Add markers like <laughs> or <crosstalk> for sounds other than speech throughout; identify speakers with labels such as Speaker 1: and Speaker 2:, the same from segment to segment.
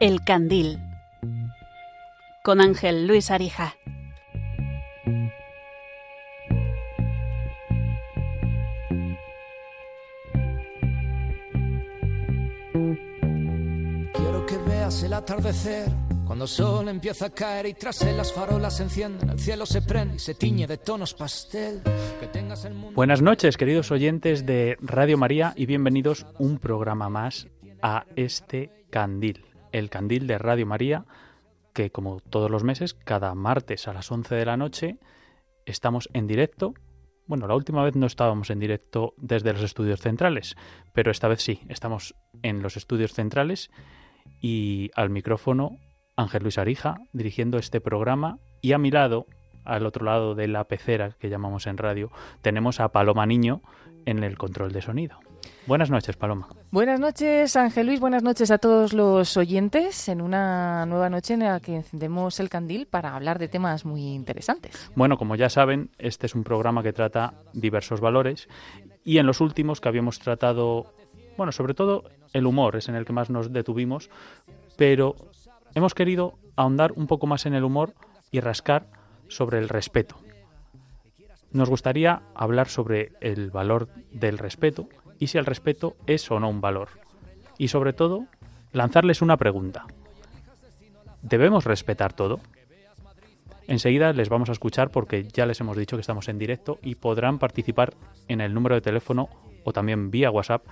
Speaker 1: El Candil con Ángel Luis Arija.
Speaker 2: Quiero que veas el atardecer cuando el sol empieza a caer y tras él las farolas se encienden, el cielo se prende y se tiñe de tonos pastel. Que tengas el mundo...
Speaker 3: Buenas noches, queridos oyentes de Radio María, y bienvenidos un programa más a este candil, el candil de Radio María, que como todos los meses, cada martes a las 11 de la noche, estamos en directo. Bueno, la última vez no estábamos en directo desde los estudios centrales, pero esta vez sí, estamos en los estudios centrales y al micrófono Ángel Luis Arija dirigiendo este programa y a mi lado, al otro lado de la pecera que llamamos en radio, tenemos a Paloma Niño en el control de sonido. Buenas noches, Paloma.
Speaker 4: Buenas noches, Ángel Luis. Buenas noches a todos los oyentes en una nueva noche en la que encendemos el candil para hablar de temas muy interesantes.
Speaker 3: Bueno, como ya saben, este es un programa que trata diversos valores y en los últimos que habíamos tratado, bueno, sobre todo el humor es en el que más nos detuvimos, pero hemos querido ahondar un poco más en el humor y rascar sobre el respeto. Nos gustaría hablar sobre el valor del respeto y si el respeto es o no un valor. Y sobre todo, lanzarles una pregunta. ¿Debemos respetar todo? Enseguida les vamos a escuchar porque ya les hemos dicho que estamos en directo y podrán participar en el número de teléfono o también vía WhatsApp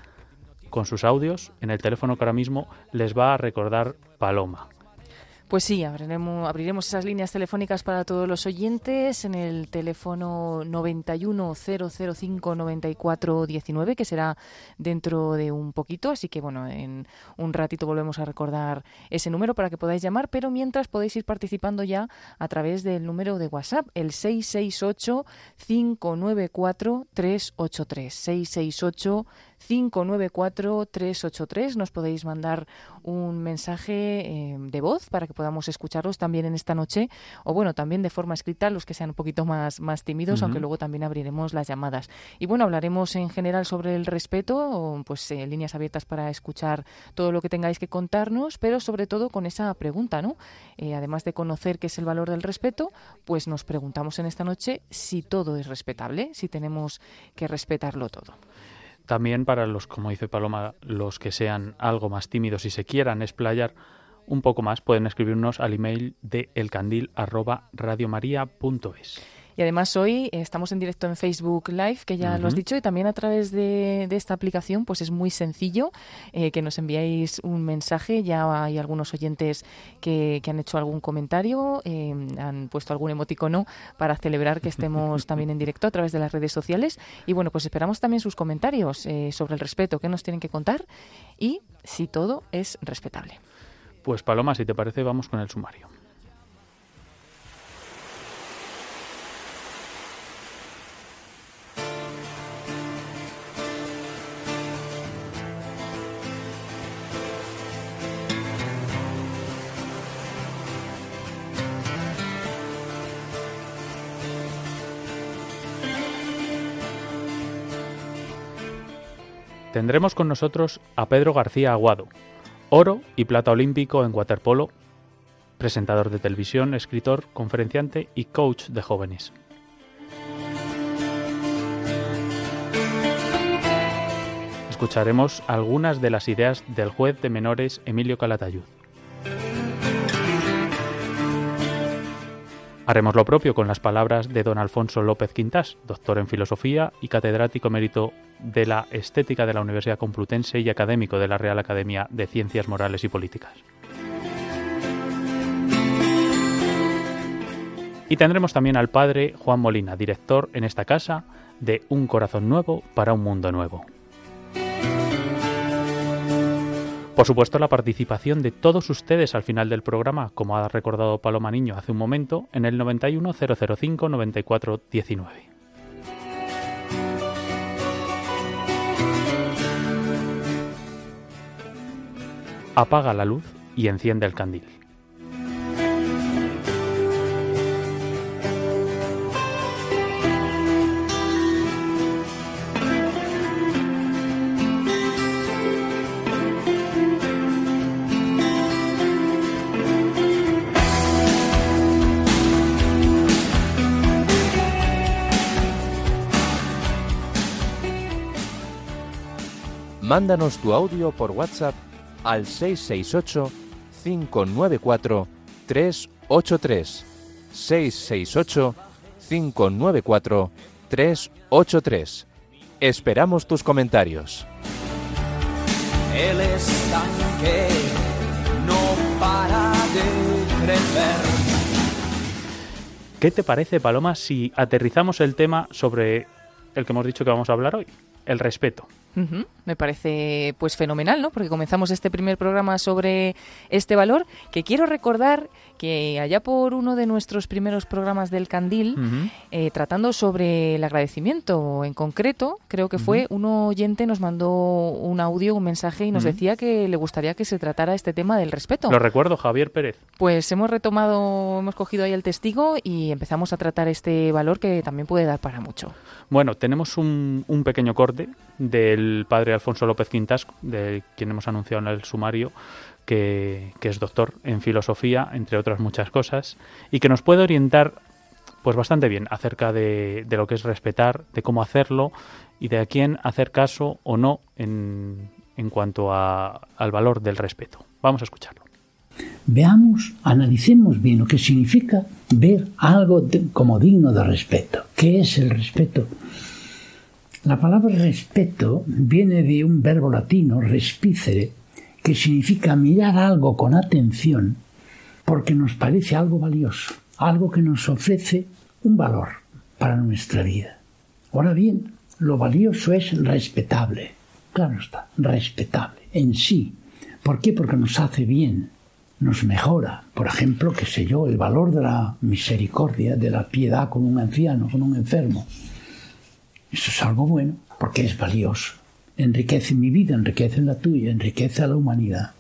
Speaker 3: con sus audios en el teléfono que ahora mismo les va a recordar Paloma.
Speaker 4: Pues sí, abriremos, abriremos esas líneas telefónicas para todos los oyentes en el teléfono 910059419, que será dentro de un poquito. Así que, bueno, en un ratito volvemos a recordar ese número para que podáis llamar, pero mientras podéis ir participando ya a través del número de WhatsApp, el 668-594-383. 668 594-383. Nos podéis mandar un mensaje eh, de voz para que podamos escucharlos también en esta noche, o bueno, también de forma escrita, los que sean un poquito más, más tímidos, aunque luego también abriremos las llamadas. Y bueno, hablaremos en general sobre el respeto, pues eh, líneas abiertas para escuchar todo lo que tengáis que contarnos, pero sobre todo con esa pregunta, ¿no? Eh, además de conocer qué es el valor del respeto, pues nos preguntamos en esta noche si todo es respetable, si tenemos que respetarlo todo.
Speaker 3: También para los, como dice Paloma, los que sean algo más tímidos y se quieran explayar un poco más, pueden escribirnos al email de elcandil@radiomaria.es.
Speaker 4: Y además hoy estamos en directo en Facebook Live, que ya lo has dicho, y también a través de, esta aplicación, pues es muy sencillo eh, que nos enviáis un mensaje. Ya hay algunos oyentes que, han hecho algún comentario, eh, han puesto algún emoticono para celebrar que estemos <laughs> también en directo a través de las redes sociales. Y bueno, pues esperamos también sus comentarios eh, sobre el respeto que nos tienen que contar y si todo es respetable.
Speaker 3: Pues Paloma, si te parece, vamos con el sumario. Tendremos con nosotros a Pedro García Aguado, oro y plata olímpico en waterpolo, presentador de televisión, escritor, conferenciante y coach de jóvenes. Escucharemos algunas de las ideas del juez de menores Emilio Calatayud. Haremos lo propio con las palabras de don Alfonso López Quintas, doctor en filosofía y catedrático mérito de la estética de la Universidad Complutense y académico de la Real Academia de Ciencias Morales y Políticas. Y tendremos también al padre Juan Molina, director en esta casa de Un Corazón Nuevo para un Mundo Nuevo. Por supuesto, la participación de todos ustedes al final del programa, como ha recordado Paloma Niño hace un momento, en el 91 005 94 19. Apaga la luz y enciende el candil.
Speaker 5: Mándanos tu audio por WhatsApp al 668 594 383 668 594 383. Esperamos tus comentarios.
Speaker 2: El estanque no para de crecer.
Speaker 3: ¿Qué te parece, Paloma, si aterrizamos el tema sobre el que hemos dicho que vamos a hablar hoy? El respeto.
Speaker 4: Me parece pues fenomenal, ¿no? Porque comenzamos este primer programa sobre este valor, que quiero recordar que allá por uno de nuestros primeros programas del Candil, eh, tratando sobre el agradecimiento en concreto, creo que fue un oyente nos mandó un audio, un mensaje y nos decía que le gustaría que se tratara este tema del respeto.
Speaker 3: Lo recuerdo, Javier Pérez.
Speaker 4: Pues hemos retomado, hemos cogido ahí el testigo y empezamos a tratar este valor que también puede dar para mucho.
Speaker 3: Bueno, tenemos un, un pequeño corte del padre Alfonso López Quintas, de quien hemos anunciado en el sumario, que, es doctor en filosofía, entre otras muchas cosas, y que nos puede orientar pues bastante bien acerca de, lo que es respetar, de cómo hacerlo y de a quién hacer caso o no en, en cuanto al valor del respeto. Vamos a escucharlo.
Speaker 6: Veamos, analicemos bien lo que significa ver algo como digno de respeto. ¿Qué es el respeto? La palabra respeto viene de un verbo latino, respicere, que significa mirar algo con atención porque nos parece algo valioso, algo que nos ofrece un valor para nuestra vida. Ahora bien, lo valioso es respetable. Claro está, respetable en sí. ¿Por qué? Porque nos hace bien, nos mejora. Por ejemplo, qué sé yo, el valor de la misericordia, de la piedad con un anciano, con un enfermo eso es algo bueno, porque es valioso. Enriquece mi vida, enriquece la tuya, enriquece a la humanidad.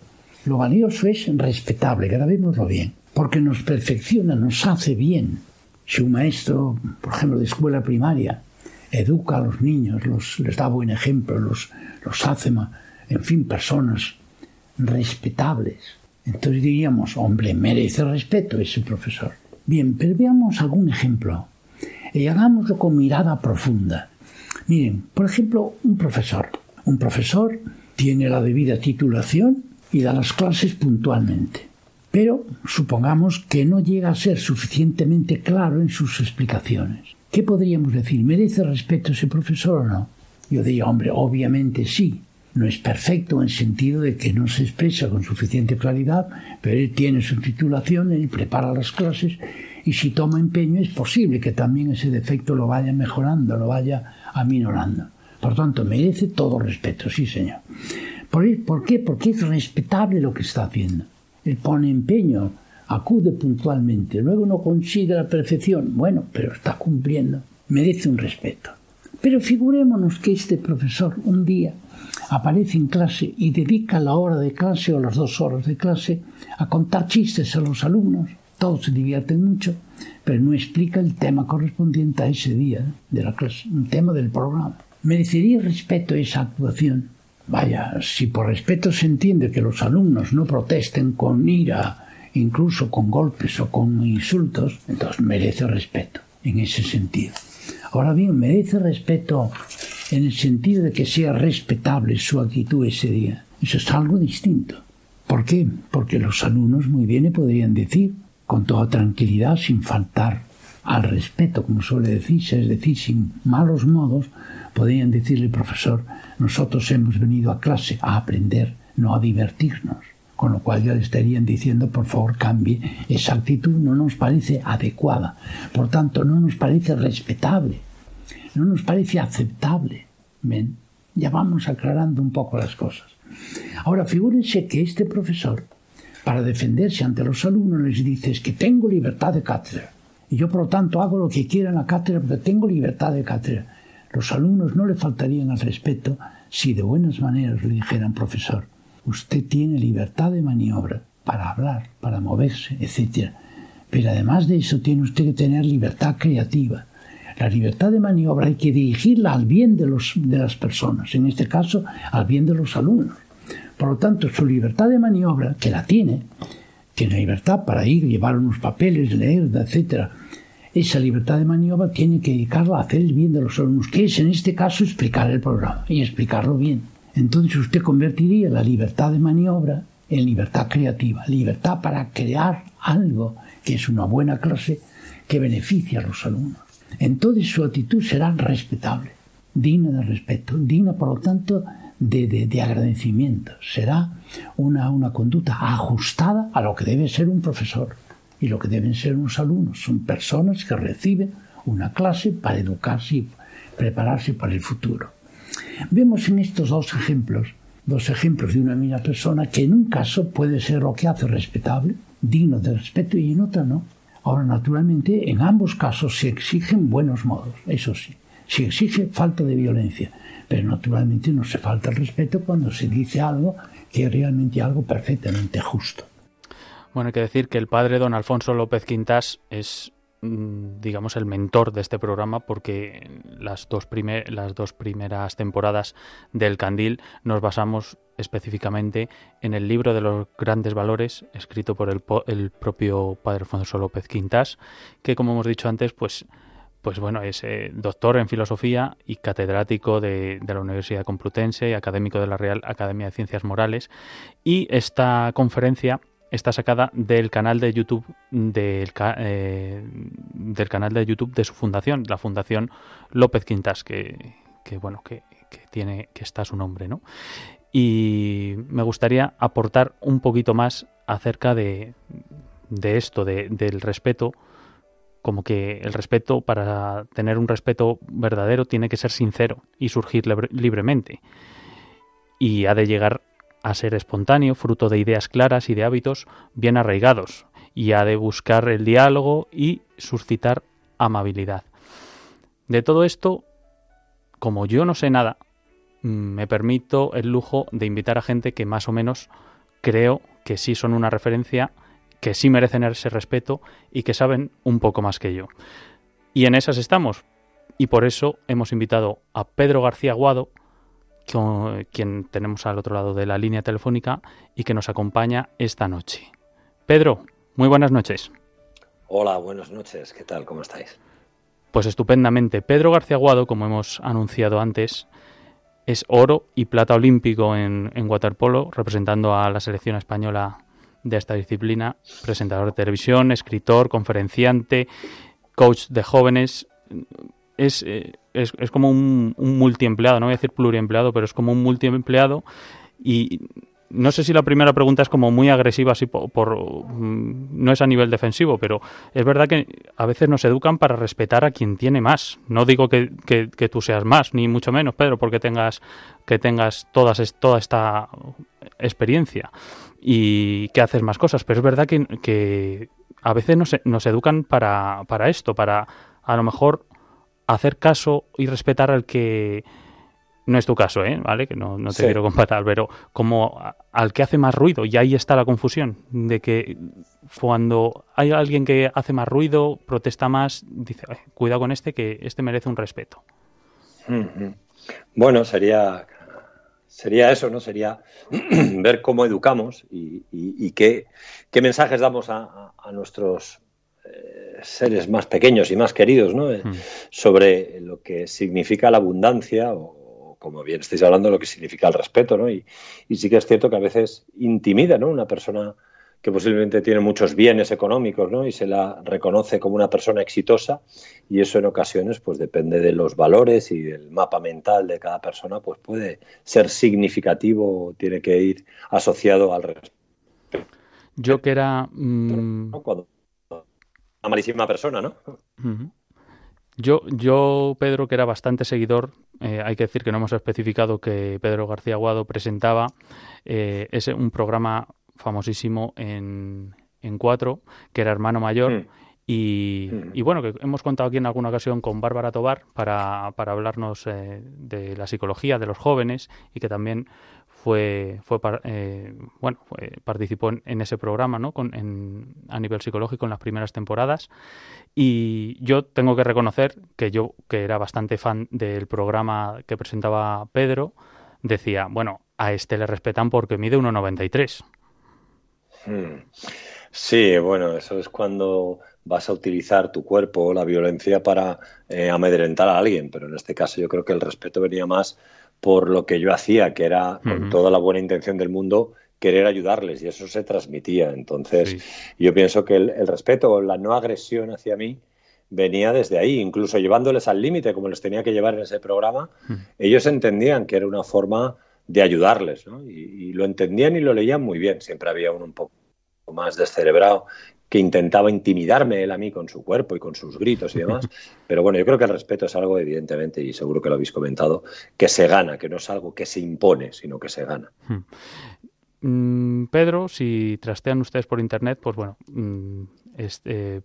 Speaker 6: Lo valioso es respetable, grabémoslo bien, porque nos perfecciona, nos hace bien. Si un maestro, por ejemplo, de escuela primaria, educa a los niños, les da buen ejemplo, los, los hace, en fin, personas respetables, entonces diríamos, hombre, merece respeto ese profesor. Bien, pero veamos algún ejemplo y hagámoslo con mirada profunda. Miren, por ejemplo, un profesor. Un profesor tiene la debida titulación y da las clases puntualmente. Pero supongamos que no llega a ser suficientemente claro en sus explicaciones. ¿Qué podríamos decir? ¿Merece respeto ese profesor o no? Yo diría, hombre, obviamente sí. No es perfecto en el sentido de que no se expresa con suficiente claridad, pero él tiene su titulación, él prepara las clases y si toma empeño es posible que también ese defecto lo vaya mejorando, lo vaya aminorando. Por tanto, merece todo respeto, sí señor. ¿Por, qué? Porque es respetable lo que está haciendo. Él pone empeño, acude puntualmente, luego no consigue la perfección, bueno, pero está cumpliendo, merece un respeto. Pero figurémonos que este profesor un día aparece en clase y dedica la hora de clase o las dos horas de clase a contar chistes a los alumnos todos se divierten mucho, pero no explica el tema correspondiente a ese día de la clase, un tema del programa. ¿Merecería respeto esa actuación? Vaya, si por respeto se entiende que los alumnos no protesten con ira, incluso con golpes o con insultos, entonces merece respeto en ese sentido. Ahora bien, merece respeto en el sentido de que sea respetable su actitud ese día. Eso es algo distinto. ¿Por qué? Porque los alumnos muy bien le podrían decir, con toda tranquilidad, sin faltar al respeto, como suele decirse, es decir, sin malos modos, podrían decirle, profesor, nosotros hemos venido a clase a aprender, no a divertirnos. Con lo cual ya le estarían diciendo, por favor, cambie, esa actitud no nos parece adecuada, por tanto, no nos parece respetable, no nos parece aceptable. ¿Ven? Ya vamos aclarando un poco las cosas. Ahora, figúrense que este profesor para defenderse ante los alumnos les dices que tengo libertad de cátedra. Y yo, por lo tanto, hago lo que quiera en la cátedra porque tengo libertad de cátedra. Los alumnos no le faltarían al respeto si de buenas maneras le dijeran, profesor, usted tiene libertad de maniobra para hablar, para moverse, etc. Pero además de eso tiene usted que tener libertad creativa. La libertad de maniobra hay que dirigirla al bien de, los, de las personas, en este caso al bien de los alumnos. Por lo tanto, su libertad de maniobra, que la tiene, tiene libertad para ir, llevar unos papeles, leer, etc. Esa libertad de maniobra tiene que dedicarla a hacer el bien de los alumnos, que es en este caso explicar el programa y explicarlo bien. Entonces usted convertiría la libertad de maniobra en libertad creativa, libertad para crear algo que es una buena clase que beneficia a los alumnos. Entonces su actitud será respetable, digna de respeto, digna por lo tanto de, agradecimiento. Será una, una conducta ajustada a lo que debe ser un profesor y lo que deben ser unos alumnos. Son personas que reciben una clase para educarse y prepararse para el futuro. Vemos en estos dos ejemplos, dos ejemplos de una misma persona, que en un caso puede ser lo que hace respetable, digno de respeto, y en otro no. Ahora, naturalmente, en ambos casos se exigen buenos modos, eso sí. Se exige falta de violencia, pero naturalmente no se falta el respeto cuando se dice algo que es realmente algo perfectamente justo.
Speaker 3: Bueno, hay que decir que el padre don Alfonso López Quintas es Mm, digamos, el mentor de este programa porque las dos, las dos primeras temporadas del Candil nos basamos específicamente en el libro de los grandes valores escrito por el, el propio padre Alfonso López Quintas, que como hemos dicho antes, pues pues bueno, es eh, doctor en filosofía y catedrático de, la Universidad Complutense, académico de la Real Academia de Ciencias Morales. Y esta conferencia está sacada del canal de YouTube del, eh, del canal de YouTube de su fundación, la Fundación López Quintas, que, bueno, que, tiene, que está su nombre, ¿no? Y me gustaría aportar un poquito más acerca de, de esto, de, del respeto, como que el respeto, para tener un respeto verdadero, tiene que ser sincero y surgir libremente. Y ha de llegar a ser espontáneo, fruto de ideas claras y de hábitos bien arraigados, y ha de buscar el diálogo y suscitar amabilidad. De todo esto, como yo no sé nada, me permito el lujo de invitar a gente que más o menos creo que sí son una referencia, que sí merecen ese respeto y que saben un poco más que yo. Y en esas estamos. Y por eso hemos invitado a Pedro García Guado, quien tenemos al otro lado de la línea telefónica y que nos acompaña esta noche. Pedro, muy buenas noches.
Speaker 7: Hola, buenas noches. ¿Qué tal? ¿Cómo estáis?
Speaker 3: Pues estupendamente. Pedro García Guado, como hemos anunciado antes, es oro y plata olímpico en, en waterpolo, representando a la selección española de esta disciplina, presentador de televisión, escritor, conferenciante, coach de jóvenes, es, eh, es, es, como un, un, multiempleado, no voy a decir pluriempleado, pero es como un multiempleado y no sé si la primera pregunta es como muy agresiva, así por, mm, no es a nivel defensivo, pero es verdad que a veces nos educan para respetar a quien tiene más. No digo que, que, tú seas más, ni mucho menos, Pedro, porque tengas que tengas todas, toda esta experiencia y que haces más cosas, pero es verdad que, que a veces nos, nos educan para, para esto, para a lo mejor hacer caso y respetar al que no es tu caso, ¿eh? ¿Vale? Que no, te quiero comparar, pero como al que hace más ruido, y ahí está la confusión, de que cuando hay alguien que hace más ruido, protesta más, dice, cuidado con este, que este merece un respeto.
Speaker 7: Bueno, sería, sería eso, ¿no? Sería <clears throat> ver cómo educamos y, qué, qué, mensajes damos a, a nuestros eh, seres más pequeños y más queridos, ¿no? Eh, hmm. Sobre lo que significa la abundancia o, como bien estáis hablando, lo que significa el respeto, ¿no? Y, sí que es cierto que a veces intimida, ¿no? Una persona que posiblemente tiene muchos bienes económicos, ¿no? Y se la reconoce como una persona exitosa y eso en ocasiones, pues depende de los valores y del mapa mental de cada persona, pues puede ser significativo, tiene que ir asociado al respeto.
Speaker 3: Yo que era... Mm,
Speaker 7: malísima persona, ¿no?
Speaker 3: Yo, yo, Pedro, que era bastante seguidor, eh, hay que decir que no hemos especificado que Pedro García Guado presentaba eh, ese, un programa famosísimo en, en Cuatro, que era Hermano Mayor, mm. y, mm. y, bueno, que hemos contado aquí en alguna ocasión con Bárbara Tobar para, para hablarnos eh, de la psicología de los jóvenes y que también fue, fue eh, bueno, participó en, ese programa ¿no? Con, a nivel psicológico en las primeras temporadas. Y yo tengo que reconocer que yo, que era bastante fan del programa que presentaba Pedro, decía, bueno, a este le respetan porque mide 1,93.
Speaker 7: Hmm. Sí, bueno, eso es cuando vas a utilizar tu cuerpo la violencia para eh, amedrentar a alguien, pero en este caso yo creo que el respeto venía más por lo que yo hacía, que era con toda la buena intención del mundo querer ayudarles y eso se transmitía. Entonces, yo pienso que el, respeto o la no agresión hacia mí venía desde ahí, incluso llevándoles al límite, como les tenía que llevar en ese programa, ellos entendían que era una forma de ayudarles, ¿no? y, lo entendían y lo leían muy bien. Siempre había uno un poco más descerebrado que intentaba intimidarme él a mí con su cuerpo y con sus gritos y demás. <laughs> Pero bueno, yo creo que el respeto es algo evidentemente, y seguro que lo habéis comentado, que se gana, que no es algo que se impone, sino que se gana.
Speaker 3: Mm, Pedro, si trastean ustedes por internet, pues bueno, mm, este,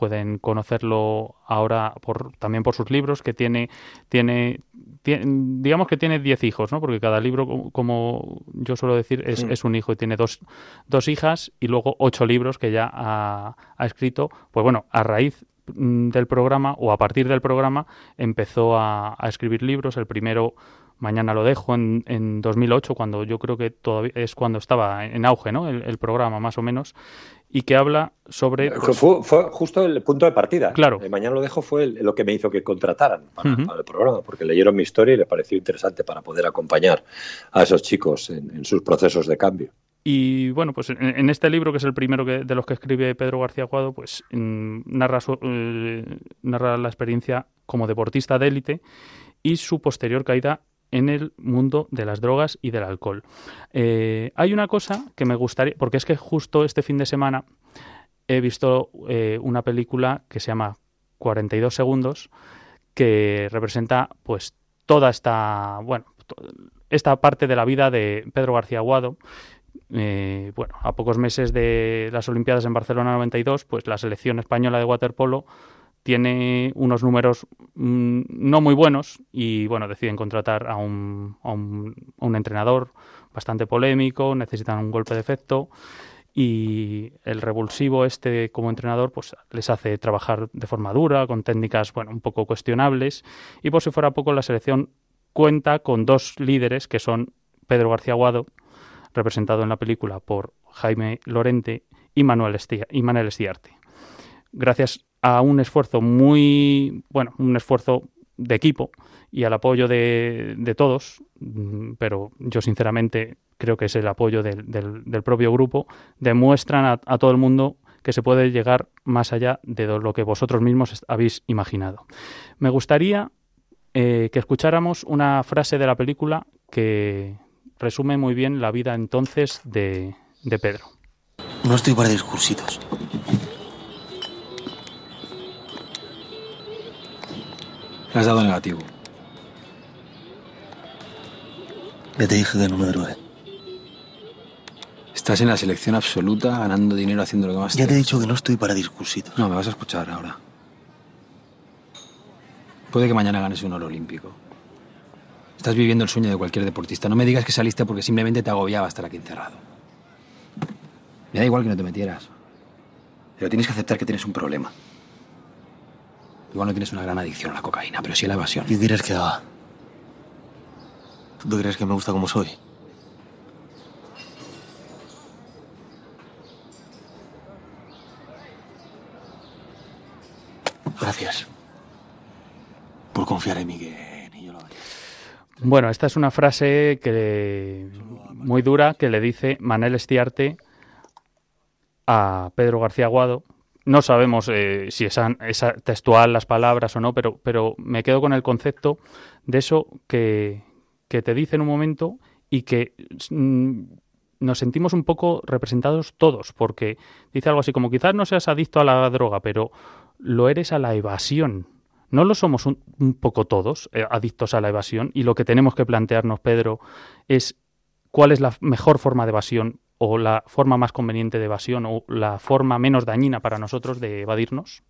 Speaker 3: pueden conocerlo ahora por, también por sus libros, que tiene, tiene, digamos que tiene 10 hijos, ¿no? Porque cada libro, como yo suelo decir, es, es un hijo y tiene dos, dos, hijas y luego ocho libros que ya ha, escrito. Pues bueno, a raíz del programa o a partir del programa empezó a, a escribir libros. El primero Mañana lo dejo en, en 2008, cuando yo creo que todavía es cuando estaba en auge, ¿no? El, programa, más o menos, y que habla sobre.
Speaker 7: Pues, fue, justo el punto de partida.
Speaker 3: Claro.
Speaker 7: Eh, mañana lo dejo fue lo que me hizo que contrataran para, el programa, porque leyeron mi historia y les pareció interesante para poder acompañar a esos chicos en, sus procesos de cambio.
Speaker 3: Y bueno, pues en, este libro, que es el primero que, de los que escribe Pedro García Aguado, pues mm, narra, eh, narra la experiencia como deportista de élite y su posterior caída en el mundo de las drogas y del alcohol. Eh, hay una cosa que me gustaría, porque es que justo este fin de semana he visto eh, una película que se llama 42 segundos, que representa pues toda esta, bueno, esta parte de la vida de Pedro García Aguado. Eh, bueno, a pocos meses de las Olimpiadas en Barcelona 92, pues la selección española de waterpolo tiene unos números mm, no muy buenos y bueno, deciden contratar a un, a un, entrenador bastante polémico, necesitan un golpe de efecto y el revulsivo este como entrenador pues les hace trabajar de forma dura, con técnicas bueno, un poco cuestionables y por si fuera poco la selección cuenta con dos líderes que son Pedro García Aguado, representado en la película por Jaime Lorente y Manuel, y Manuel Estiarte. Gracias a un esfuerzo muy, bueno, un esfuerzo de equipo y al apoyo de, de todos, mm, pero yo sinceramente creo que es el apoyo del, propio grupo, demuestran a, todo el mundo que se puede llegar más allá de lo que vosotros mismos habéis imaginado. Me gustaría eh, que escucháramos una frase de la película que resume muy bien la vida entonces de, de Pedro.
Speaker 8: No estoy para discursitos. Le has dado negativo. Ya te dije que no me drogué. Estás en la selección absoluta, ganando dinero haciendo lo que más
Speaker 9: Ya te he dicho que no estoy para discursitos.
Speaker 8: No, me vas a escuchar ahora. Puede que mañana ganes un oro olímpico. Estás viviendo el sueño de cualquier deportista. No me digas que saliste porque simplemente te agobiaba estar aquí encerrado. Me da igual que no te metieras. Pero tienes que aceptar que tienes un problema. Igual no tienes una gran adicción a la cocaína, pero sí a la evasión.
Speaker 9: ¿Qué quieres que haga? ¿Tú crees que me gusta como soy? Gracias por confiar en mí que
Speaker 3: Bueno, esta es una frase que muy dura que le dice Manel Estiarte a Pedro García Aguado, no sabemos eh, si es esa textual las palabras o no, pero, pero me quedo con el concepto de eso que, que te dice en un momento y que mm, nos sentimos un poco representados todos, porque dice algo así como quizás no seas adicto a la droga, pero lo eres a la evasión. ¿No lo somos un, poco todos eh, adictos a la evasión? Y lo que tenemos que plantearnos, Pedro, es cuál es la mejor forma de evasión o la forma más conveniente de evasión o la forma menos dañina para nosotros de evadirnos?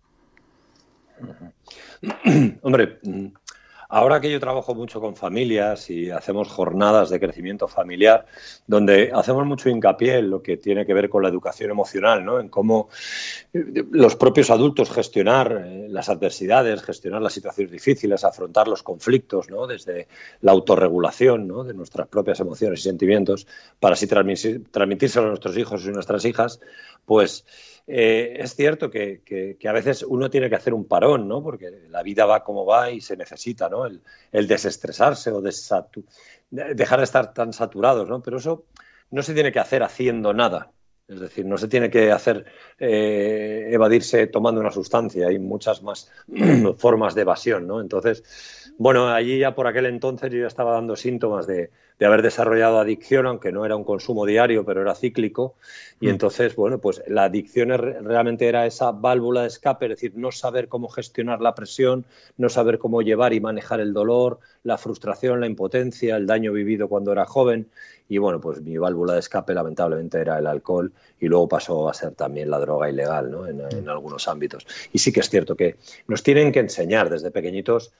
Speaker 3: <clears throat>
Speaker 7: Hombre, Ahora que yo trabajo mucho con familias y hacemos jornadas de crecimiento familiar, donde hacemos mucho hincapié en lo que tiene que ver con la educación emocional, ¿no? en cómo eh, los propios adultos gestionar eh, las adversidades, gestionar las situaciones difíciles, afrontar los conflictos, ¿no? desde la autorregulación ¿no? de nuestras propias emociones y sentimientos, para así transmitírselo a nuestros hijos y nuestras hijas, pues eh, es cierto que, a veces uno tiene que hacer un parón, ¿no? Porque la vida va como va y se necesita, ¿no? El, desestresarse o dejar de estar tan saturados, ¿no? Pero eso no se tiene que hacer haciendo nada. Es decir, no se tiene que hacer eh, evadirse tomando una sustancia. Hay muchas más <clears throat> formas de evasión, ¿no? Entonces, bueno, allí ya por aquel entonces yo ya estaba dando síntomas de, haber desarrollado adicción, aunque no era un consumo diario, pero era cíclico. Y mm. entonces, bueno, pues la adicción realmente era esa válvula de escape, es decir, no saber cómo gestionar la presión, no saber cómo llevar y manejar el dolor, la frustración, la impotencia, el daño vivido cuando era joven. Y bueno, pues mi válvula de escape lamentablemente era el alcohol y luego pasó a ser también la droga ilegal ¿no? en, en algunos ámbitos. Y sí que es cierto que nos tienen que enseñar desde pequeñitos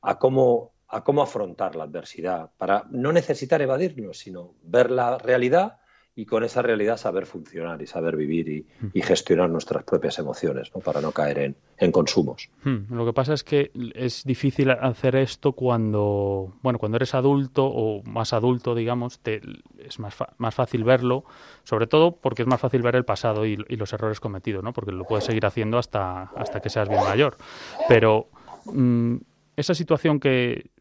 Speaker 7: a cómo, a cómo afrontar la adversidad, para no necesitar evadirnos, sino ver la realidad y con esa realidad saber funcionar y saber vivir y, gestionar nuestras propias emociones, ¿no? para no caer en, consumos.
Speaker 3: Hmm, lo que pasa es que es difícil hacer esto cuando, bueno, cuando eres adulto o más adulto, digamos, te, es más, más fácil verlo, sobre todo porque es más fácil ver el pasado y, los errores cometidos, ¿no? porque lo puedes seguir haciendo hasta, hasta que seas bien mayor. Pero mm, esa situación que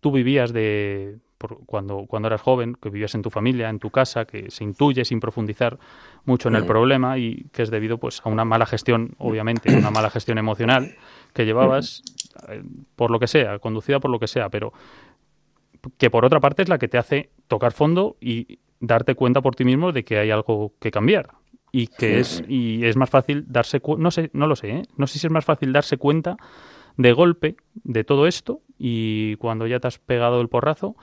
Speaker 3: tú vivías de cuando, cuando eras joven, que vivías en tu familia, en tu casa, que se intuye sin profundizar mucho en el problema y que es debido pues a una mala gestión, obviamente, una mala gestión emocional que llevabas eh, por lo que sea, conducida por lo que sea, pero que por otra parte es la que te hace tocar fondo y darte cuenta por ti mismo de que hay algo que cambiar y que es y es más fácil darse no sé no lo sé ¿eh? no sé si es más fácil darse cuenta de golpe de todo esto y cuando ya te has pegado el porrazo,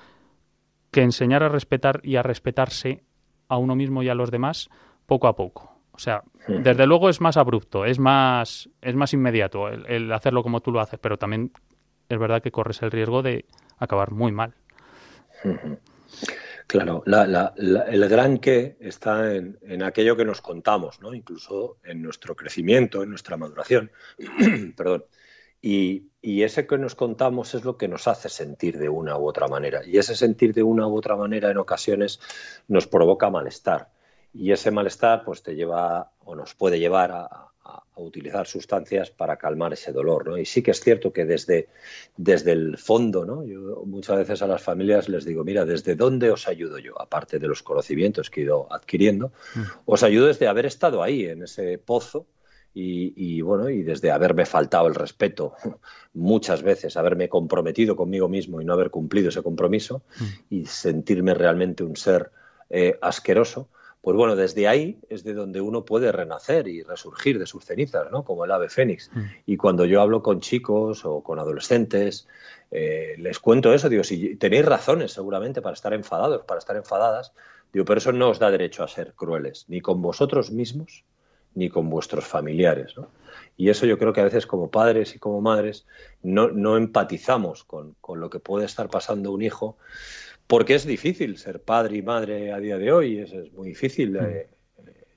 Speaker 3: que enseñar a respetar y a respetarse a uno mismo y a los demás poco a poco. O sea, desde luego es más abrupto, es más, es más inmediato el, hacerlo como tú lo haces, pero también es verdad que corres el riesgo de acabar muy mal.
Speaker 7: Claro, el gran qué está en, en, aquello que nos contamos, ¿no? incluso en nuestro crecimiento, en nuestra maduración. <clears throat> Perdón. Y, ese que nos contamos es lo que nos hace sentir de una u otra manera. Y ese sentir de una u otra manera en ocasiones nos provoca malestar. Y ese malestar pues te lleva o nos puede llevar a, utilizar sustancias para calmar ese dolor. ¿no? Y sí que es cierto que desde, desde el fondo, ¿no? yo muchas veces a las familias les digo, mira, ¿desde dónde os ayudo yo? Aparte de los conocimientos que he ido adquiriendo, mm. os ayudo desde haber estado ahí, en ese pozo, y, bueno, y desde haberme faltado el respeto <laughs> muchas veces, haberme comprometido conmigo mismo y no haber cumplido ese compromiso mm. y sentirme realmente un ser eh, asqueroso, pues bueno, desde ahí es de donde uno puede renacer y resurgir de sus cenizas, ¿no? Como el ave fénix. Mm. Y cuando yo hablo con chicos o con adolescentes, eh, les cuento eso, digo, si tenéis razones seguramente para estar enfadados, para estar enfadadas, digo, pero eso no os da derecho a ser crueles, ni con vosotros mismos, ni con vuestros familiares. Y eso yo creo que a veces como padres y como madres no, empatizamos con, lo que puede estar pasando un hijo, porque es difícil ser padre y madre a día de hoy, es, es muy difícil eh,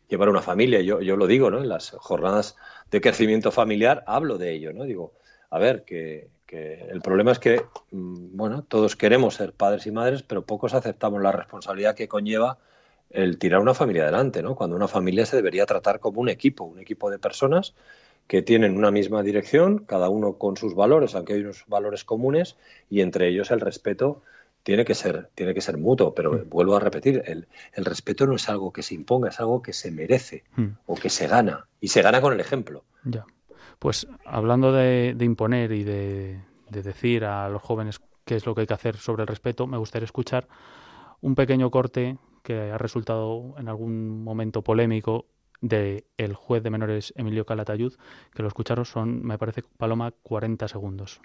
Speaker 7: llevar una familia. Yo, yo lo digo, ¿no? En las jornadas de crecimiento familiar hablo de ello, ¿no? Digo, a ver, que, que el problema es que, mm, bueno, todos queremos ser padres y madres, pero pocos aceptamos la responsabilidad que conlleva el tirar una familia adelante, ¿no? Cuando una familia se debería tratar como un equipo, un equipo de personas que tienen una misma dirección, cada uno con sus valores, aunque hay unos valores comunes, y entre ellos el respeto tiene que ser, tiene que ser mutuo. Pero mm. vuelvo a repetir, el, respeto no es algo que se imponga, es algo que se merece mm. o que se gana, y se gana con el ejemplo.
Speaker 3: Ya. Pues hablando de, imponer y de decir a los jóvenes qué es lo que hay que hacer sobre el respeto, me gustaría escuchar un pequeño corte que ha resultado en algún momento polémico de el juez de menores Emilio Calatayud, que lo escucharon son, me parece, Paloma, 40 segundos.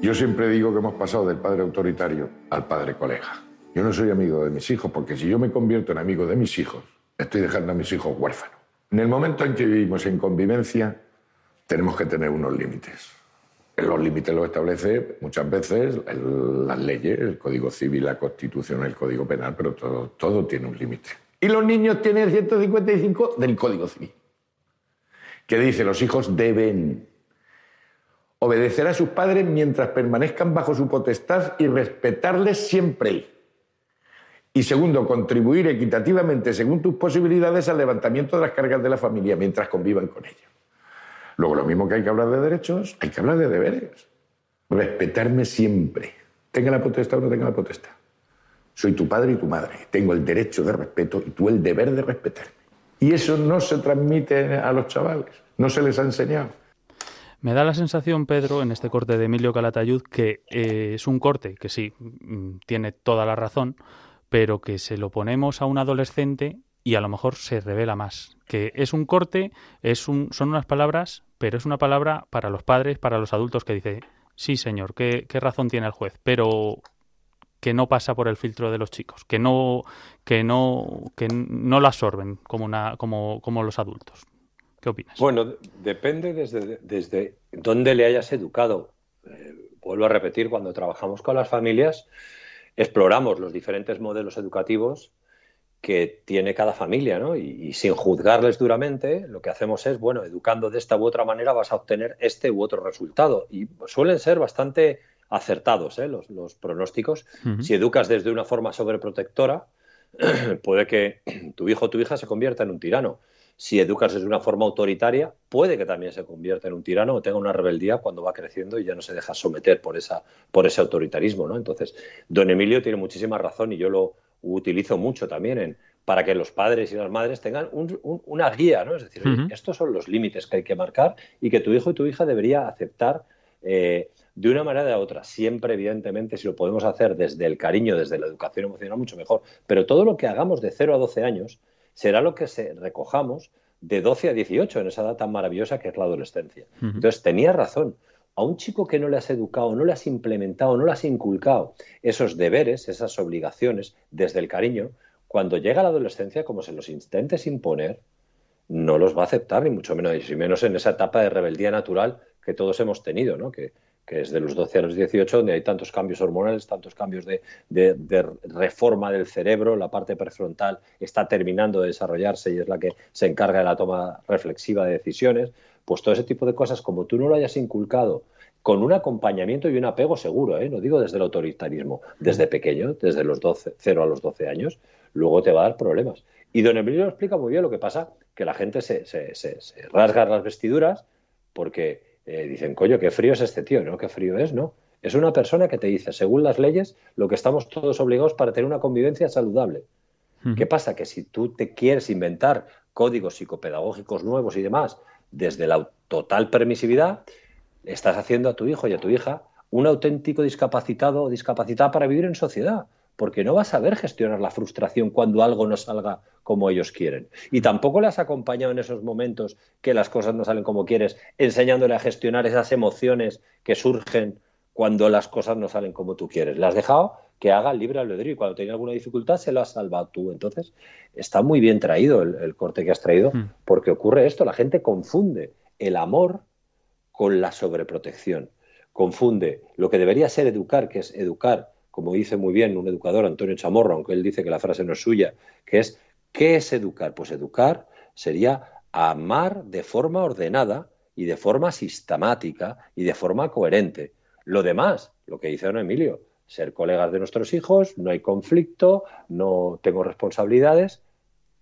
Speaker 10: Yo siempre digo que hemos pasado del padre autoritario al padre colega. Yo no soy amigo de mis hijos porque si yo me convierto en amigo de mis hijos, estoy dejando a mis hijos huérfanos. En el momento en que vivimos en convivencia, tenemos que tener unos límites. Los límites los establece muchas veces las leyes, el Código Civil, la Constitución, el Código Penal, pero todo, todo tiene un límite. Y los niños tienen el 155 del Código Civil, que dice los hijos deben obedecer a sus padres mientras permanezcan bajo su potestad y respetarles siempre. Y segundo, contribuir equitativamente, según tus posibilidades, al levantamiento de las cargas de la familia mientras convivan con ella. Luego, lo mismo que hay que hablar de derechos, hay que hablar de deberes. Respetarme siempre, tenga la potestad o no tenga la potestad. Soy tu padre y tu madre. Tengo el derecho de respeto y tú el deber de respetarme. Y eso no se transmite a los chavales, no se les ha enseñado.
Speaker 3: Me da la sensación, Pedro, en este corte de Emilio Calatayud, que eh, es un corte que sí, mm, tiene toda la razón, pero que se lo ponemos a un adolescente y a lo mejor se revela más. Que es un corte, es un, son unas palabras, pero es una palabra para los padres, para los adultos que dice, sí señor, qué, qué razón tiene el juez, pero que no pasa por el filtro de los chicos, que no, que no, que no lo absorben como, una, como, como los adultos. ¿Qué opinas?
Speaker 7: Bueno, depende desde, desde dónde le hayas educado. Eh, vuelvo a repetir, cuando trabajamos con las familias, exploramos los diferentes modelos educativos que tiene cada familia, ¿no? Y, sin juzgarles duramente, lo que hacemos es, bueno, educando de esta u otra manera vas a obtener este u otro resultado. Y suelen ser bastante acertados ¿eh? los, los, pronósticos. Si educas desde una forma sobreprotectora, <clears throat> puede que tu hijo o tu hija se convierta en un tirano. Si educas desde una forma autoritaria, puede que también se convierta en un tirano o tenga una rebeldía cuando va creciendo y ya no se deja someter por, esa, por ese autoritarismo. ¿no? Entonces, don Emilio tiene muchísima razón y yo lo utilizo mucho también en, para que los padres y las madres tengan una guía, ¿no? Es decir, estos son los límites que hay que marcar y que tu hijo y tu hija debería aceptar eh, de una manera u otra. Siempre, evidentemente, si lo podemos hacer desde el cariño, desde la educación emocional, mucho mejor. Pero todo lo que hagamos de 0 a 12 años será lo que se recojamos de 12 a 18, en esa edad tan maravillosa que es la adolescencia. Entonces, tenía razón. A un chico que no le has educado, no le has implementado, no le has inculcado esos deberes, esas obligaciones desde el cariño, cuando llega la adolescencia, como se los intentes imponer, no los va a aceptar, ni mucho menos, y menos en esa etapa de rebeldía natural que todos hemos tenido, ¿no? Que, que es de los 12 a los 18, donde hay tantos cambios hormonales, tantos cambios de, reforma del cerebro, la parte prefrontal está terminando de desarrollarse y es la que se encarga de la toma reflexiva de decisiones, pues todo ese tipo de cosas, como tú no lo hayas inculcado con un acompañamiento y un apego seguro, ¿eh? no digo desde el autoritarismo, desde pequeño, desde los 12, 0 a los 12 años, luego te va a dar problemas. Y don Emilio lo explica muy bien lo que pasa, que la gente se, se, se rasga las vestiduras porque eh, dicen, coño, qué frío es este tío, ¿no? Qué frío es, ¿no? Es una persona que te dice, según las leyes, lo que estamos todos obligados para tener una convivencia saludable. ¿Qué pasa? Que si tú te quieres inventar códigos psicopedagógicos nuevos y demás desde la total permisividad, estás haciendo a tu hijo y a tu hija un auténtico discapacitado o discapacitada para vivir en sociedad porque no vas a saber gestionar la frustración cuando algo no salga como ellos quieren. Y tampoco le has acompañado en esos momentos que las cosas no salen como quieres, enseñándole a gestionar esas emociones que surgen cuando las cosas no salen como tú quieres. Le has dejado que haga el libre albedrío y cuando tenga alguna dificultad se lo has salvado tú. Entonces, está muy bien traído el, corte que has traído, hmm. porque ocurre esto, la gente confunde el amor con la sobreprotección. Confunde lo que debería ser educar, que es educar como dice muy bien un educador, Antonio Chamorro, aunque él dice que la frase no es suya, que es, ¿qué es educar? Pues educar sería amar de forma ordenada y de forma sistemática y de forma coherente. Lo demás, lo que dice don Emilio, ser colegas de nuestros hijos, no hay conflicto, no tengo responsabilidades.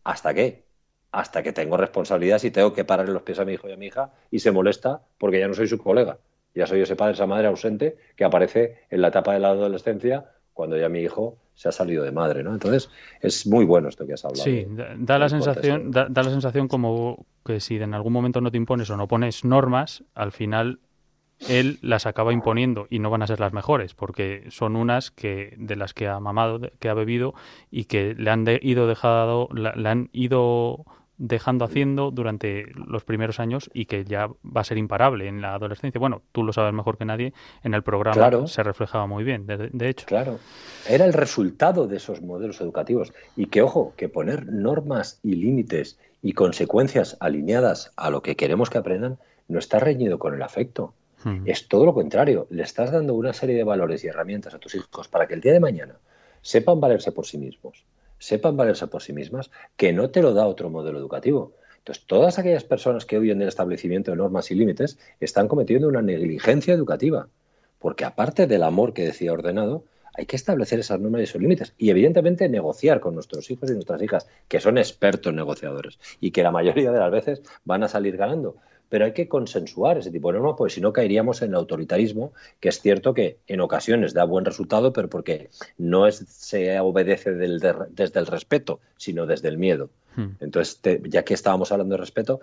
Speaker 7: ¿Hasta qué? Hasta que tengo responsabilidades y tengo que pararle los pies a mi hijo y a mi hija y se molesta porque ya no soy su colega. Ya soy ese padre, esa madre ausente que aparece en la etapa de la adolescencia cuando ya mi hijo se ha salido de madre, ¿no? Entonces, es muy bueno esto que has hablado.
Speaker 3: Sí, da, la sensación, da, la sensación como que si en algún momento no te impones o no pones normas, al final él las acaba imponiendo y no van a ser las mejores, porque son unas que de las que ha mamado, que ha bebido y que le han ido dejado, le han ido dejando haciendo durante los primeros años y que ya va a ser imparable en la adolescencia. Bueno, tú lo sabes mejor que nadie, en el programa se reflejaba muy bien, de, hecho.
Speaker 7: Claro, era el resultado de esos modelos educativos. Y que, ojo, que poner normas y límites y consecuencias alineadas a lo que queremos que aprendan no está reñido con el afecto. Es todo lo contrario. Le estás dando una serie de valores y herramientas a tus hijos para que el día de mañana sepan valerse por sí mismos, sepan valerse por sí mismas, que no te lo da otro modelo educativo. Entonces, todas aquellas personas que huyen del establecimiento de normas y límites están cometiendo una negligencia educativa, porque aparte del amor que decía ordenado, hay que establecer esas normas y esos límites. Y evidentemente negociar con nuestros hijos y nuestras hijas, que son expertos negociadores y que la mayoría de las veces van a salir ganando. Pero hay que consensuar ese tipo de normas, porque si no caeríamos en el autoritarismo, que es cierto que en ocasiones da buen resultado, pero porque no es, se obedece desde el respeto, sino desde el miedo. Hmm. Entonces, ya que estábamos hablando de respeto,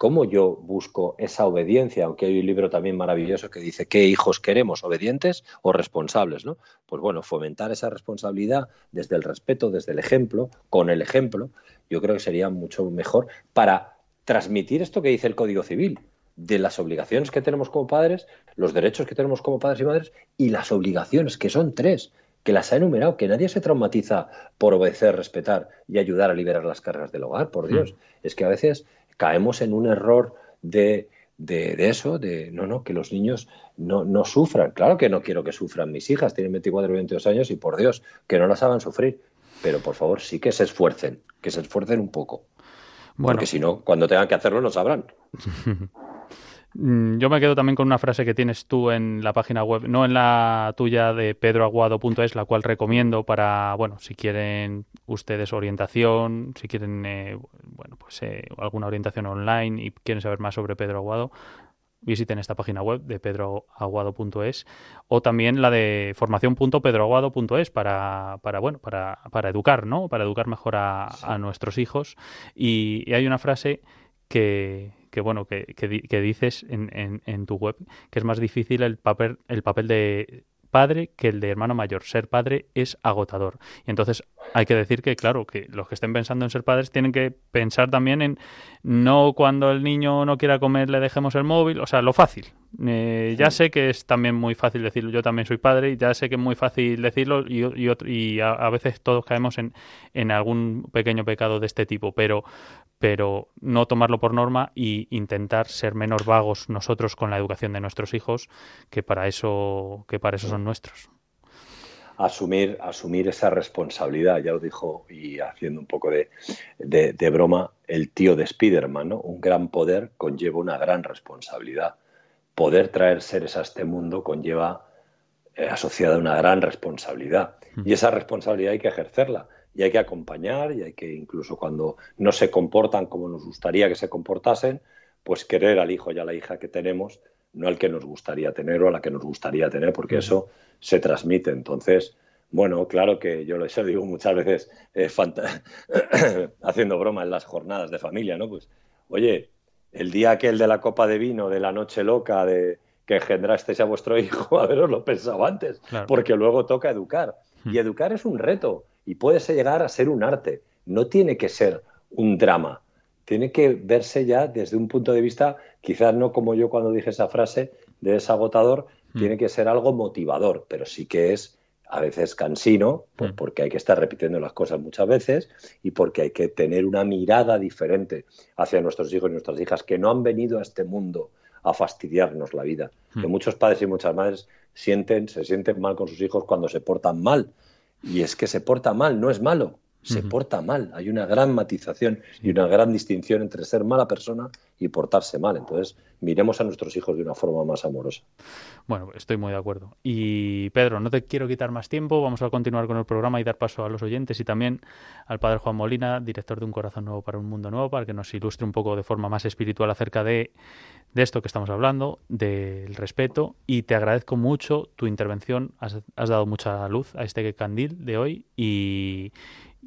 Speaker 7: ¿cómo yo busco esa obediencia? Aunque hay un libro también maravilloso que dice qué hijos queremos, obedientes o responsables, ¿no? Pues bueno, fomentar esa responsabilidad desde el respeto, desde el ejemplo, con el ejemplo, yo creo que sería mucho mejor para transmitir esto que dice el Código Civil, de las obligaciones que tenemos como padres, los derechos que tenemos como padres y madres y las obligaciones, que son tres, que las ha enumerado, que nadie se traumatiza por obedecer, respetar y ayudar a liberar las cargas del hogar, por Dios. Mm. Es que a veces caemos en un error de, de, eso, de no, no, que los niños no, no sufran. Claro que no quiero que sufran mis hijas, tienen 24 o 22 años y por Dios, que no las hagan sufrir. Pero por favor, sí que se esfuercen, que se esfuercen un poco. Porque si no, cuando tengan que hacerlo, no sabrán.
Speaker 3: Mm, yo me quedo también con una frase que tienes tú en la página web, no en la tuya de pedroaguado.es, la cual recomiendo para, bueno, si quieren ustedes orientación, si quieren, eh, bueno, pues eh, alguna orientación online y quieren saber más sobre Pedro Aguado, visiten esta página web de pedroaguado.es o también la de formación.pedroaguado.es para, para, bueno, para, para educar, ¿no? Para educar mejor a, nuestros hijos. y hay una frase que, que bueno, que, que, dices en, en, en, tu web, que es más difícil el papel, el papel de padre que el de hermano mayor. Ser padre es agotador. Y entonces hay que decir que, claro, que los que estén pensando en ser padres tienen que pensar también en no cuando el niño no quiera comer le dejemos el móvil, o sea, lo fácil. Eh, ya sé que es también muy fácil decirlo, yo también soy padre y ya sé que es muy fácil decirlo y, y, y a, a, veces todos caemos en, en algún pequeño pecado de este tipo, pero, pero no tomarlo por norma y intentar ser menos vagos nosotros con la educación de nuestros hijos, que para eso, que para eso son nuestros.
Speaker 7: Asumir, asumir esa responsabilidad, ya lo dijo, y haciendo un poco de, de, broma, el tío de Spiderman, ¿no? Un gran poder conlleva una gran responsabilidad. Poder traer seres a este mundo conlleva eh, asociada una gran responsabilidad. Mm. Y esa responsabilidad hay que ejercerla y hay que acompañar y hay que incluso cuando no se comportan como nos gustaría que se comportasen, pues querer al hijo y a la hija que tenemos, no al que nos gustaría tener o a la que nos gustaría tener, porque eso se transmite. Entonces, bueno, claro que yo lo digo muchas veces eh, <coughs> haciendo broma en las jornadas de familia, ¿no? Pues, oye, el día aquel de la copa de vino, de la noche loca, de que engendrasteis a vuestro <laughs> hijo, a veros lo pensado antes, porque luego toca educar. Y educar es un reto y puede llegar a ser un arte. No tiene que ser un drama. Tiene que verse ya desde un punto de vista, quizás no como yo cuando dije esa frase de desagotador, hmm. tiene que ser algo motivador, pero sí que es a veces cansino, pues, porque hay que estar repitiendo las cosas muchas veces y porque hay que tener una mirada diferente hacia nuestros hijos y nuestras hijas que no han venido a este mundo a fastidiarnos la vida. Hmm. Que muchos padres y muchas madres sienten, se sienten mal con sus hijos cuando se portan mal, y es que se porta mal, no es malo, se porta mal. Hay una gran matización y una gran distinción entre ser mala persona y portarse mal. Entonces, miremos a nuestros hijos de una forma más amorosa.
Speaker 3: Bueno, estoy muy de acuerdo. Y Pedro, no te quiero quitar más tiempo. Vamos a continuar con el programa y dar paso a los oyentes y también al padre Juan Molina, director de Un Corazón Nuevo para un Mundo Nuevo, para que nos ilustre un poco de forma más espiritual acerca de, de esto que estamos hablando, del respeto. Y te agradezco mucho tu intervención. Has, dado mucha luz a este candil de hoy y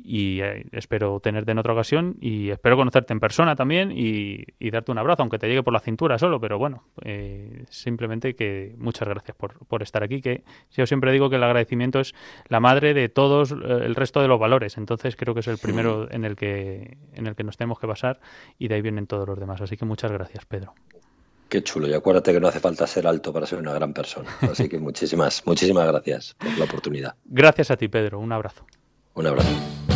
Speaker 3: y eh, espero tenerte en otra ocasión y espero conocerte en persona también y, darte un abrazo, aunque te llegue por la cintura solo, pero bueno, eh, simplemente que muchas gracias por, por, estar aquí, que yo siempre digo que el agradecimiento es la madre de todos eh, el resto de los valores, entonces creo que es el primero en el que, en el que nos tenemos que basar y de ahí vienen todos los demás, así que muchas gracias, Pedro.
Speaker 7: Qué chulo, y acuérdate que no hace falta ser alto para ser una gran persona, así que muchísimas, muchísimas gracias por la oportunidad.
Speaker 3: Gracias a ti, Pedro, un abrazo.
Speaker 7: Un abrazo.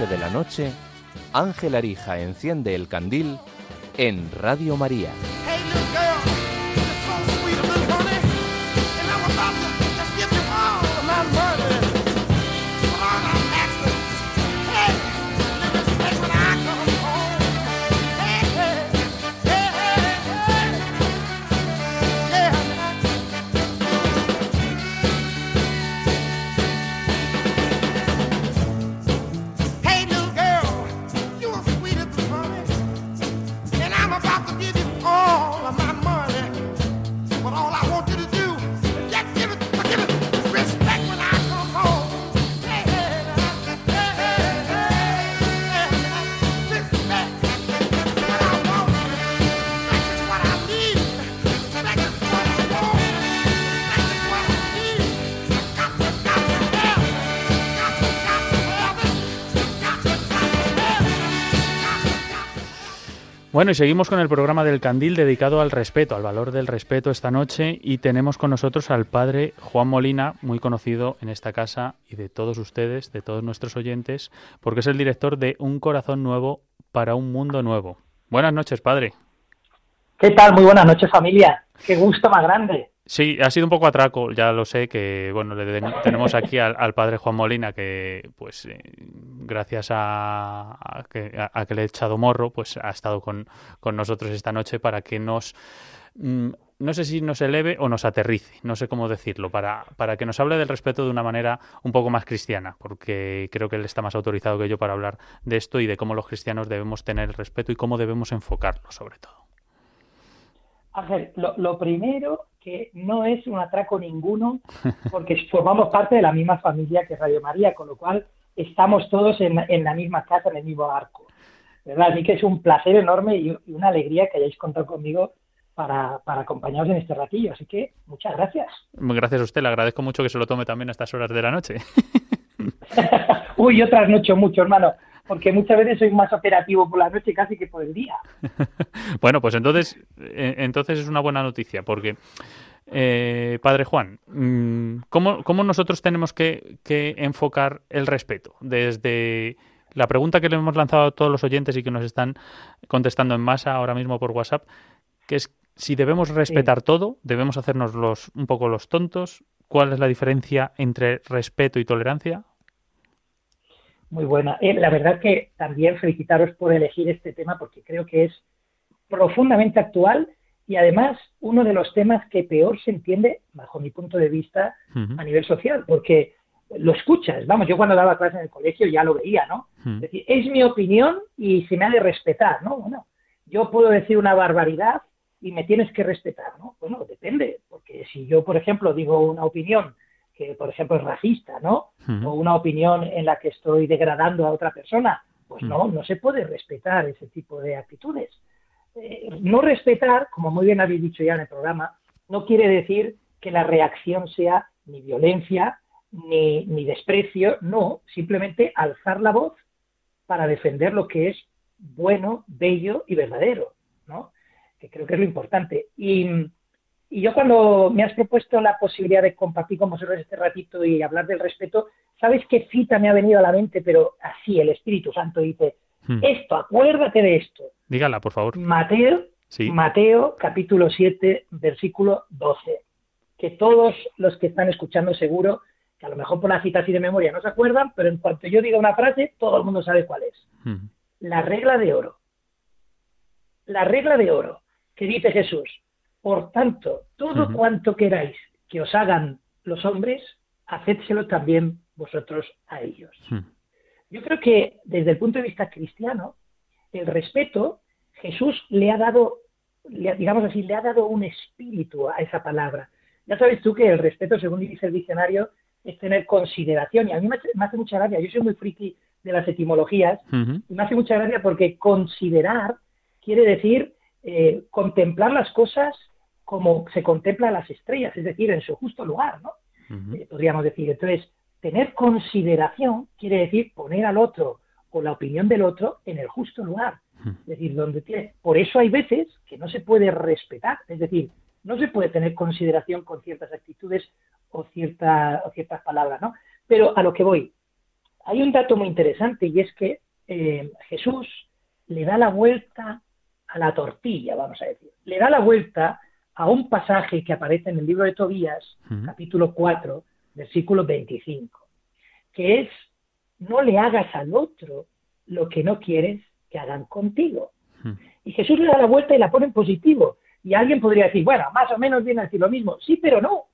Speaker 5: 11 de la noche, Ángel Arija enciende el candil en Radio María.
Speaker 3: Bueno, y seguimos con el programa del Candil dedicado al respeto, al valor del respeto esta noche y tenemos con nosotros al padre Juan Molina, muy conocido en esta casa y de todos ustedes, de todos nuestros oyentes, porque es el director de Un Corazón Nuevo para un Mundo Nuevo. Buenas noches, padre.
Speaker 11: ¿Qué tal? Muy buenas noches, familia. Qué gusto más grande.
Speaker 3: Sí, ha sido un poco atraco, ya lo sé, que bueno, le tenemos aquí al, padre Juan Molina, que pues eh, gracias a, que, le he echado morro, pues ha estado con, nosotros esta noche para que nos, mm, no sé si nos eleve o nos aterrice, no sé cómo decirlo, para, para que nos hable del respeto de una manera un poco más cristiana, porque creo que él está más autorizado que yo para hablar de esto y de cómo los cristianos debemos tener el respeto y cómo debemos enfocarlo, sobre todo.
Speaker 11: A ver, lo primero que no es un atraco ninguno, porque <laughs> formamos parte de la misma familia que Radio María, con lo cual estamos todos en, la misma casa, en el mismo arco. ¿verdad? Así que es un placer enorme y, una alegría que hayáis contado conmigo para, para, acompañaros en este ratillo. Así que muchas gracias.
Speaker 3: Gracias a usted, le agradezco mucho que se lo tome también a estas horas de la noche. <laughs>
Speaker 11: Uy, otras noches mucho, hermano porque muchas veces soy más operativo por la noche casi que por el día. <laughs>
Speaker 3: bueno, pues entonces, eh, entonces es una buena noticia, porque, eh, Padre Juan, mm, ¿cómo, ¿cómo, nosotros tenemos que, enfocar el respeto? Desde la pregunta que le hemos lanzado a todos los oyentes y que nos están contestando en masa ahora mismo por WhatsApp, que es si debemos respetar todo, debemos hacernos los, un poco los tontos, ¿cuál es la diferencia entre respeto y tolerancia?
Speaker 11: Muy buena. Eh, la verdad que también felicitaros por elegir este tema porque creo que es profundamente actual y además uno de los temas que peor se entiende, bajo mi punto de vista, a nivel social, porque lo escuchas. Vamos, yo cuando daba clase en el colegio ya lo veía, ¿no? Es decir, es mi opinión y se me ha de respetar, ¿no? Bueno, yo puedo decir una barbaridad y me tienes que respetar, ¿no? Bueno, depende, porque si yo, por ejemplo, digo una opinión que, por ejemplo, es racista, ¿no? O una opinión en la que estoy degradando a otra persona, pues no, no se puede respetar ese tipo de actitudes. Eh, no respetar, como muy bien habéis dicho ya en el programa, no quiere decir que la reacción sea ni violencia ni, ni desprecio, no, simplemente alzar la voz para defender lo que es bueno, bello y verdadero, ¿no? Que creo que es lo importante. Y, y yo cuando me has propuesto la posibilidad de compartir con vosotros este ratito y hablar del respeto, ¿sabes qué cita me ha venido a la mente? Pero así, el Espíritu Santo dice, hmm. esto, acuérdate de esto.
Speaker 3: Dígala, por favor.
Speaker 11: Mateo, Mateo capítulo 7, versículo 12. Que todos los que están escuchando seguro, que a lo mejor por la cita así de memoria no se acuerdan, pero en cuanto yo diga una frase, todo el mundo sabe cuál es. Hmm. La regla de oro. La regla de oro que dice Jesús por tanto, todo cuanto queráis que os hagan los hombres, hacédselo también vosotros a ellos. Yo creo que desde el punto de vista cristiano, el respeto, Jesús le ha dado, digamos así, le ha dado un espíritu a esa palabra. Ya sabes tú que el respeto, según dice el diccionario, es tener consideración. Y a mí me, hace mucha gracia, yo soy muy friki de las etimologías, y me hace mucha gracia porque considerar quiere decir eh, contemplar las cosas como se contempla las estrellas, es decir, en su justo lugar, ¿no? Eh, podríamos decir. Entonces, tener consideración quiere decir poner al otro o la opinión del otro en el justo lugar. Es decir, donde tiene. Por eso hay veces que no se puede respetar, es decir, no se puede tener consideración con ciertas actitudes o, cierta, o ciertas palabras, ¿no? Pero a lo que voy, hay un dato muy interesante y es que eh, Jesús le da la vuelta a la tortilla, vamos a decir. Le da la vuelta a un pasaje que aparece en el libro de Tobías, capítulo 4, versículo 25, que es, no le hagas al otro lo que no quieres que hagan contigo. Y Jesús le da la vuelta y la pone en positivo. Y alguien podría decir, bueno, más o menos viene a decir lo mismo. Sí, pero no.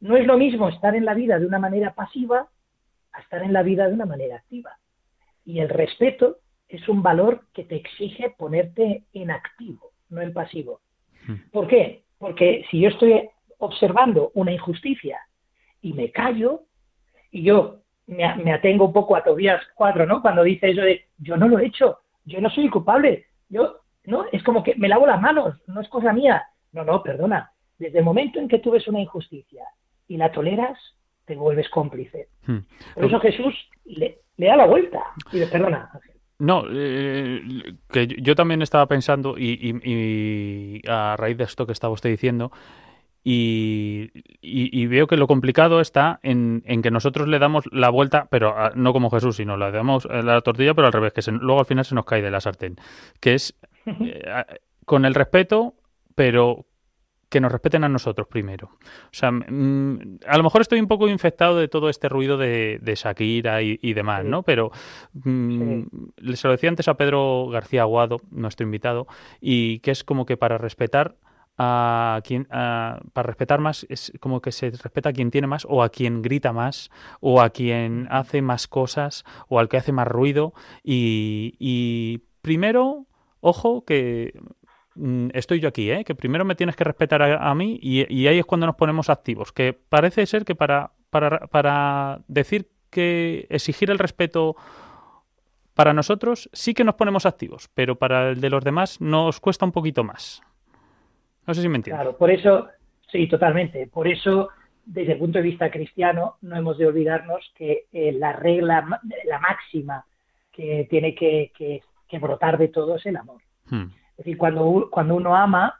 Speaker 11: No es lo mismo estar en la vida de una manera pasiva a estar en la vida de una manera activa. Y el respeto es un valor que te exige ponerte en activo, no en pasivo. ¿Por qué? Porque si yo estoy observando una injusticia y me callo, y yo me, atengo un poco a Tobías 4, ¿no? Cuando dice eso de yo no lo he hecho, yo no soy culpable, yo, ¿no? Es como que me lavo las manos, no es cosa mía. No, no, perdona. Desde el momento en que tú ves una injusticia y la toleras, te vuelves cómplice. Hmm. Por eso Jesús le, da la vuelta. Y le perdona,
Speaker 3: No, eh, que yo también estaba pensando, y, a raíz de esto que estaba usted diciendo, y, veo que lo complicado está en, que nosotros le damos la vuelta, pero no como Jesús, sino le damos la tortilla, pero al revés, que luego al final se nos cae de la sartén, que es <laughs> eh, con el respeto, pero que nos respeten a nosotros primero. O sea, mm, a lo mejor estoy un poco infectado de todo este ruido de, Shakira y, demás, ¿no? Pero mm, se lo decía antes a Pedro García Aguado, nuestro invitado, y que es como que para respetar a quien para respetar más es como que se respeta a quien tiene más o a quien grita más o a quien hace más cosas o al que hace más ruido y, primero ojo que estoy yo aquí, ¿eh? que primero me tienes que respetar a, mí y, ahí es cuando nos ponemos activos, que parece ser que para, para, para decir que exigir el respeto para nosotros sí que nos ponemos activos, pero para el de los demás nos cuesta un poquito más. No sé si me entiendes.
Speaker 11: Claro, por eso, sí, totalmente. Por eso, desde el punto de vista cristiano, no hemos de olvidarnos que eh, la regla, la máxima que tiene que, brotar de todo es el amor. Hmm. Es decir, cuando, cuando uno ama,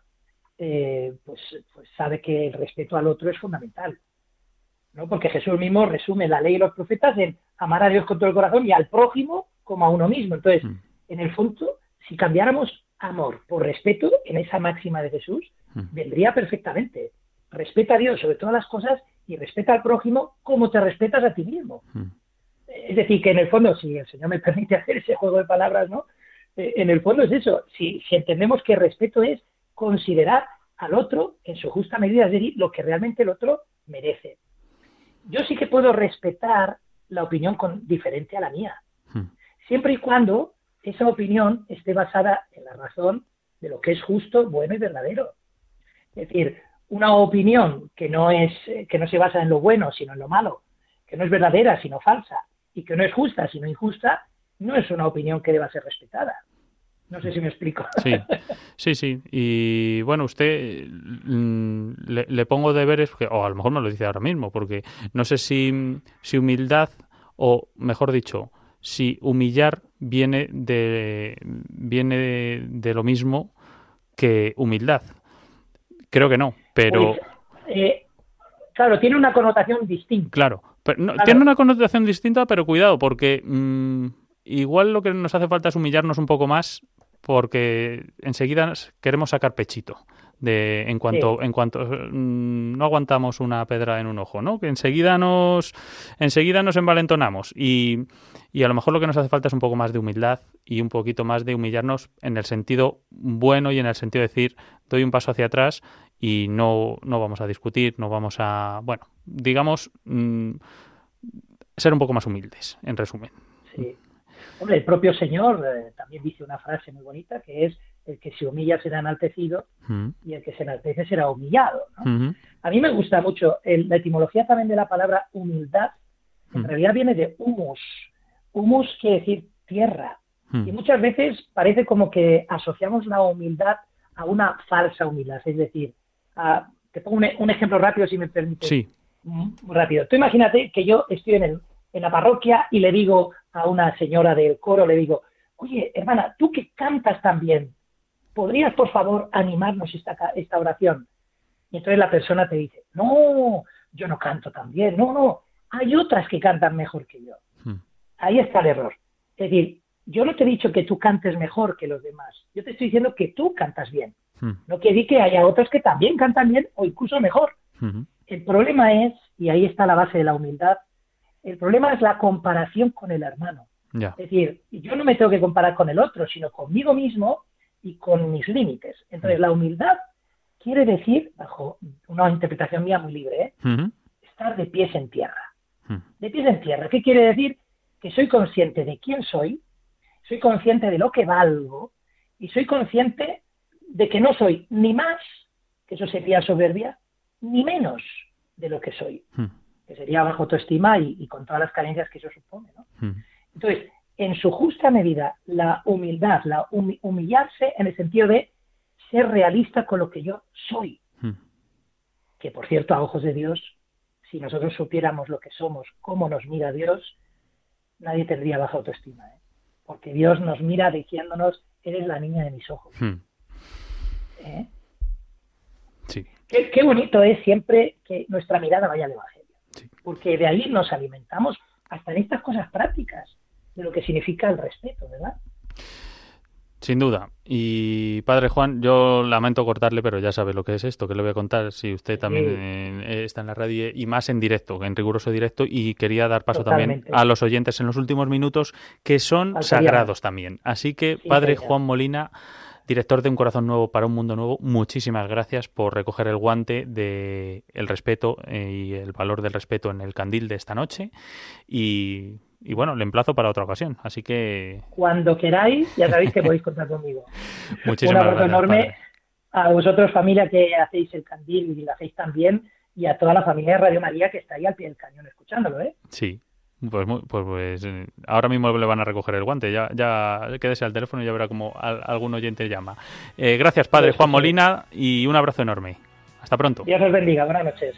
Speaker 11: eh, pues, pues sabe que el respeto al otro es fundamental. ¿no? Porque Jesús mismo resume la ley y los profetas en amar a Dios con todo el corazón y al prójimo como a uno mismo. Entonces, hmm. en el fondo, si cambiáramos amor por respeto, en esa máxima de Jesús, hmm. vendría perfectamente. Respeta a Dios sobre todas las cosas y respeta al prójimo como te respetas a ti mismo. Hmm. Es decir, que en el fondo, si el Señor me permite <laughs> hacer ese juego de palabras, ¿no? Eh, en el fondo es eso. Si, si entendemos que respeto es considerar al otro en su justa medida, es decir, lo que realmente el otro merece. Yo sí que puedo respetar la opinión con, diferente a la mía, hmm. siempre y cuando esa opinión esté basada en la razón de lo que es justo, bueno y verdadero. Es decir, una opinión que no es que no se basa en lo bueno, sino en lo malo, que no es verdadera, sino falsa, y que no es justa, sino injusta, no es una opinión que deba ser respetada. No sé si me explico.
Speaker 3: Sí, <laughs> sí, sí. Y bueno, usted mm, le, pongo deberes, o a lo mejor me lo dice ahora mismo, porque no sé si, si humildad, o mejor dicho, si humillar viene de, viene de, lo mismo que humildad. Creo que no, pero...
Speaker 11: Eh, claro, tiene una connotación distinta.
Speaker 3: Claro, tiene una connotación distinta, pero cuidado, porque mm, igual lo que nos hace falta es humillarnos un poco más porque enseguida queremos sacar pechito de en cuanto en cuanto mm, no aguantamos una pedra en un ojo, ¿no? Que enseguida nos enseguida nos envalentonamos y, y a lo mejor lo que nos hace falta es un poco más de humildad y un poquito más de humillarnos en el sentido bueno y en el sentido de decir doy un paso hacia atrás y no no vamos a discutir, no vamos a bueno, digamos mm, ser un poco más humildes, en resumen.
Speaker 11: Sí. Hombre, el propio Señor eh, también dice una frase muy bonita que es el que se humilla será enaltecido mm. y el que se enaltece será humillado. A mí me gusta mucho la etimología también de la palabra humildad, en mm. realidad viene de humus. Humus quiere decir tierra. Mm. Y muchas veces parece como que asociamos la humildad a una falsa humildad. Es decir, te pongo un, ejemplo rápido si me permite.
Speaker 3: Sí.
Speaker 11: Rápido. Tú imagínate que yo estoy en, el, en la parroquia y le digo a una señora del coro, le digo, oye, hermana, tú que cantas tan bien, ¿podrías por favor animarnos esta, esta oración? Y entonces la persona te dice, no, yo no canto tan bien, no, no, hay otras que cantan mejor que yo. Hmm. ahí está el error. Es decir, yo no te he dicho que tú cantes mejor que los demás, yo te estoy diciendo que tú cantas bien.
Speaker 3: Hmm.
Speaker 11: No quiere decir que haya otros que también cantan bien o incluso mejor.
Speaker 3: Ujú.
Speaker 11: El problema es, y ahí está la base de la humildad, el problema es la comparación con el hermano. Es decir, yo no me tengo que comparar con el otro, sino conmigo mismo y con mis límites. Entonces, la humildad quiere decir, bajo una interpretación mía muy libre, ¿eh? Estar de pies en tierra.
Speaker 3: Hmm.
Speaker 11: De pies en tierra. ¿Qué quiere decir? Que soy consciente de quién soy, soy consciente de lo que valgo y soy consciente de que no soy ni más, que eso sería soberbia, ni menos de lo que soy,
Speaker 3: Hmm.
Speaker 11: Que sería bajo autoestima y, y con todas las carencias que eso supone. ¿no?
Speaker 3: Hmm.
Speaker 11: Entonces, en su justa medida, la humildad, la humi- humillarse en el sentido de ser realista con lo que yo soy,
Speaker 3: Hmm.
Speaker 11: que por cierto, a ojos de Dios, si nosotros supiéramos lo que somos, cómo nos mira Dios, nadie tendría baja autoestima, ¿eh? porque Dios nos mira diciéndonos, eres la niña de mis ojos. ¿eh?
Speaker 3: Sí.
Speaker 11: Qué, qué bonito es siempre que nuestra mirada vaya al Evangelio, porque de ahí nos alimentamos hasta en estas cosas prácticas de lo que significa el respeto, ¿verdad?
Speaker 3: Sin duda. Y padre Juan, yo lamento cortarle, pero ya sabe lo que es esto, que le voy a contar. Si usted también eh, está en la radio y más en directo, en riguroso directo, y quería dar paso
Speaker 11: Totalmente.
Speaker 3: también a los oyentes en los últimos minutos, que son
Speaker 11: Faltaría
Speaker 3: sagrados también. Así que,
Speaker 11: Sí,
Speaker 3: padre. Juan Molina, director de Un Corazón Nuevo para un Mundo Nuevo, muchísimas gracias por recoger el guante de el respeto eh, y el valor del respeto en el candil de esta noche. Y, y bueno, le emplazo para otra ocasión. Así que
Speaker 11: Cuando queráis, ya sabéis que podéis contar conmigo. <laughs> Un
Speaker 3: muchísimas
Speaker 11: abrazo
Speaker 3: gracias.
Speaker 11: enorme
Speaker 3: padre.
Speaker 11: a vosotros, familia, que hacéis el candil y lo hacéis también, y a toda la familia de Radio María que está ahí al pie del cañón escuchándolo, ¿eh?
Speaker 3: Sí. Pues, muy- pues, pues, eh, ahora mismo le van a recoger el guante. Ya, ya quédese al teléfono y ya verá como al- algún oyente llama. Eh, gracias, padre
Speaker 11: Pues,
Speaker 3: Juan. Molina, y un abrazo enorme. Hasta pronto.
Speaker 11: Dios os bendiga. Buenas noches.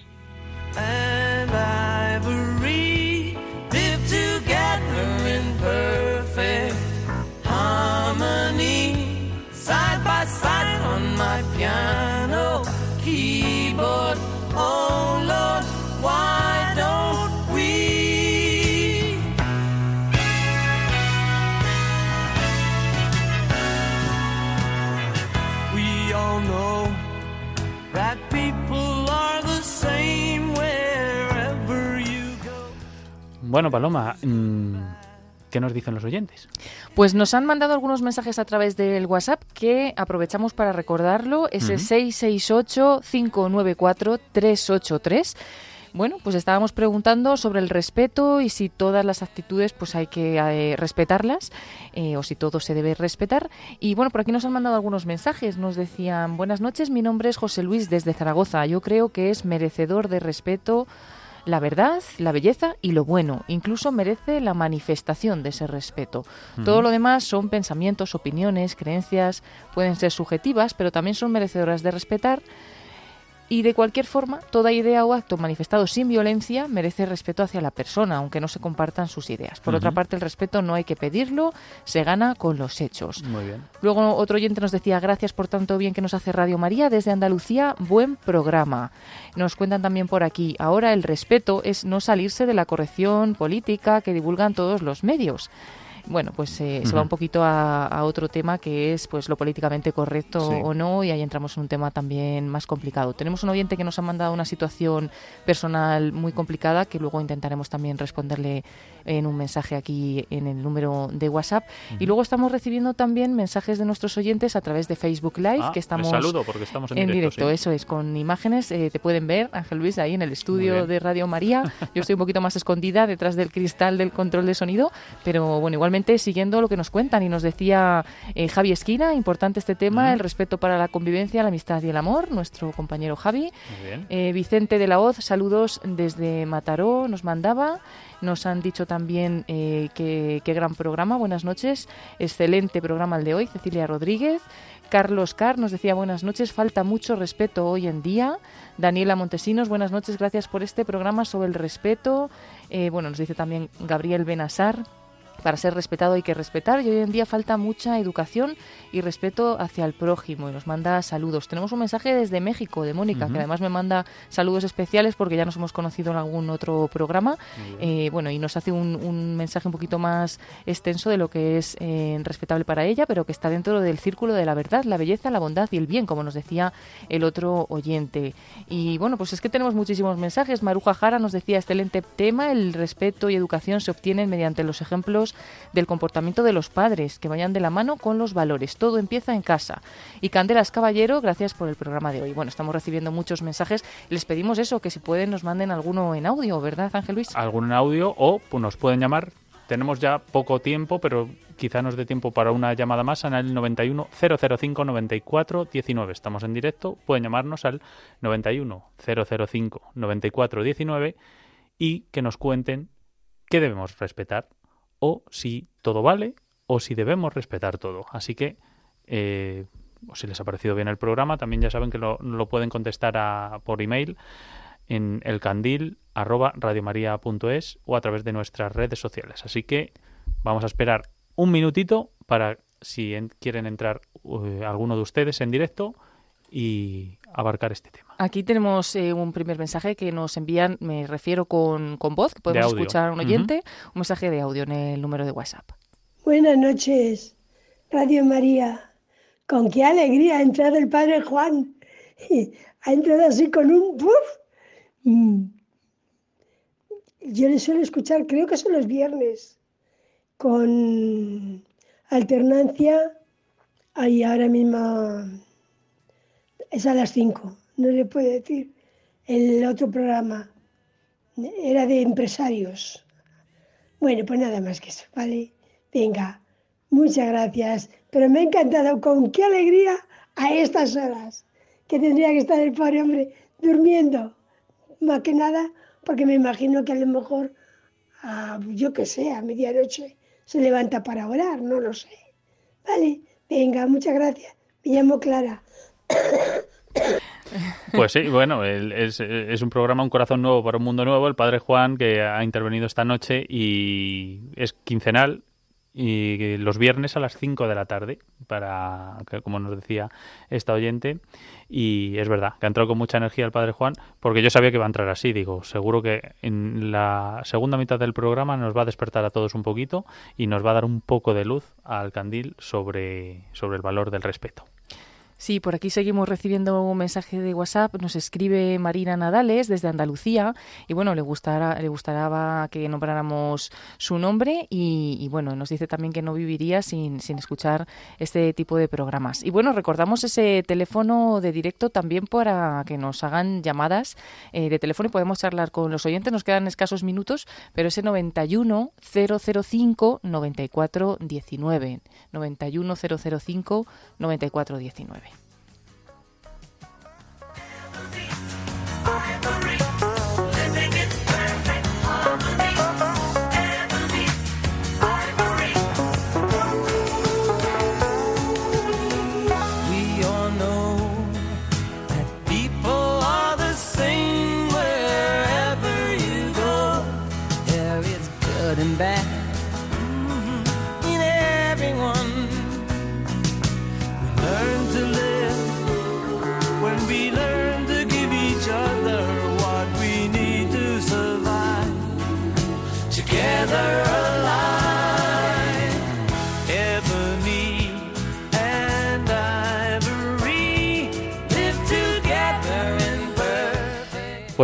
Speaker 3: Bueno, Paloma, mm, ¿qué nos dicen los oyentes?
Speaker 4: Pues nos han mandado algunos mensajes a través del WhatsApp que aprovechamos para recordarlo. Es el
Speaker 3: Ujú.
Speaker 4: 668-594-383. Bueno, pues estábamos preguntando sobre el respeto y si todas las actitudes pues hay que eh, respetarlas eh, o si todo se debe respetar. Y bueno, por aquí nos han mandado algunos mensajes. Nos decían, buenas noches, mi nombre es José Luis desde Zaragoza. Yo creo que es merecedor de respeto la verdad, la belleza y lo bueno. Incluso merece la manifestación de ese respeto. Todo lo demás son pensamientos, opiniones, creencias, pueden ser subjetivas, pero también son merecedoras de respetar. Y de cualquier forma, toda idea o acto manifestado sin violencia merece respeto hacia la persona, aunque no se compartan sus ideas. Por otra parte, el respeto no hay que pedirlo, se gana con los hechos.
Speaker 3: Muy bien.
Speaker 4: Luego otro oyente nos decía, gracias por tanto bien que nos hace Radio María desde Andalucía, buen programa. Nos cuentan también por aquí, ahora el respeto es no salirse de la corrección política que divulgan todos los medios. Bueno, pues eh, se va un poquito a, a otro tema que es pues lo políticamente correcto
Speaker 3: Sí.
Speaker 4: o no y ahí entramos en un tema también más complicado. Tenemos un oyente que nos ha mandado una situación personal muy complicada que luego intentaremos también responderle en un mensaje aquí en el número de WhatsApp. Y luego estamos recibiendo también mensajes de nuestros oyentes a través de Facebook Live,
Speaker 3: Ah,
Speaker 4: que estamos
Speaker 3: saludo porque estamos en,
Speaker 4: en directo,
Speaker 3: sí.
Speaker 4: eso es, con imágenes. eh, te pueden ver, Ángel Luis, ahí en el estudio de Radio María. Yo estoy un poquito más escondida detrás del cristal del control de sonido, pero bueno, siguiendo lo que nos cuentan. Y nos decía eh, Javi Esquina, importante este tema, el respeto para la convivencia, la amistad y el amor, nuestro compañero Javi.
Speaker 3: Muy bien.
Speaker 4: Eh, Vicente de la Hoz, saludos desde Mataró, nos mandaba. Nos han dicho también eh, que, qué gran programa, buenas noches. Excelente programa el de hoy, Cecilia Rodríguez. Carlos Carr nos decía buenas noches, falta mucho respeto hoy en día. Daniela Montesinos, buenas noches, gracias por este programa sobre el respeto. Eh, bueno, nos dice también Gabriel Benasar para ser respetado hay que respetar y hoy en día falta mucha educación y respeto hacia el prójimo y nos manda saludos. Tenemos un mensaje desde México de Mónica, que además me manda saludos especiales porque ya nos hemos conocido en algún otro programa. Eh, bueno, y nos hace un, un, mensaje un poquito más extenso de lo que es eh, respetable para ella, pero que está dentro del círculo de la verdad, la belleza, la bondad y el bien, como nos decía el otro oyente. Y bueno, pues es que tenemos muchísimos mensajes. Maruja Jara nos decía excelente tema, el respeto y educación se obtienen mediante los ejemplos del comportamiento de los padres, que vayan de la mano con los valores. Todo empieza en casa. Y Candelas Caballero, gracias por el programa de hoy. Bueno, estamos recibiendo muchos mensajes. Les pedimos eso, que si pueden nos manden alguno en audio, ¿verdad, Ángel Luis?
Speaker 3: Algún en audio o pues, nos pueden llamar. Tenemos ya poco tiempo, pero quizá nos dé tiempo para una llamada más en el 91 005 94 19. Estamos en directo, pueden llamarnos al 91 005 94 19 y que nos cuenten qué debemos respetar o si todo vale o si debemos respetar todo. Así que, eh, o si les ha parecido bien el programa, también ya saben que lo, lo pueden contestar a, por email en elcandil arroba radiomaria.es o a través de nuestras redes sociales. Así que vamos a esperar un minutito para si en, quieren entrar uh, alguno de ustedes en directo y abarcar este tema.
Speaker 4: Aquí tenemos eh, un primer mensaje que nos envían, me refiero con, con voz, que podemos escuchar a un oyente, uh -huh. un mensaje de audio en el número de WhatsApp.
Speaker 12: Buenas noches, Radio María. Con qué alegría ha entrado el padre Juan. <laughs> Ha entrado así con un puff. Mm. Yo le suelo escuchar, creo que son los viernes, con alternancia. Ahí ahora mismo es a las 5, no le puedo decir. El otro programa era de empresarios. Bueno, pues nada más que eso, ¿vale? Venga, muchas gracias. Pero me ha encantado, con qué alegría a estas horas, que tendría que estar el pobre hombre durmiendo. Más que nada, porque me imagino que a lo mejor, yo qué sé, a medianoche se levanta para orar, no lo sé. Vale, venga, muchas gracias. Me llamo Clara.
Speaker 3: Pues sí, bueno, es, un programa Un Corazón Nuevo para un Mundo Nuevo, el Padre Juan, que ha intervenido esta noche y es quincenal y los viernes a las 5 de la tarde, para como nos decía esta oyente. Y es verdad, que ha entrado con mucha energía el Padre Juan, porque yo sabía que iba a entrar así. Digo, seguro que en la segunda mitad del programa nos va a despertar a todos un poquito y nos va a dar un poco de luz al candil sobre, sobre el valor del respeto.
Speaker 4: Sí, por aquí seguimos recibiendo un mensaje de WhatsApp. Nos escribe Marina Nadales desde Andalucía y bueno, le gustará, le gustará que nombráramos su nombre y, bueno, nos dice también que no viviría sin, sin escuchar este tipo de programas. Y bueno, recordamos ese teléfono de directo también para que nos hagan llamadas eh, de teléfono y podemos charlar con los oyentes. Nos quedan escasos minutos, pero ese 91 005 94 19. 91 005 94 19.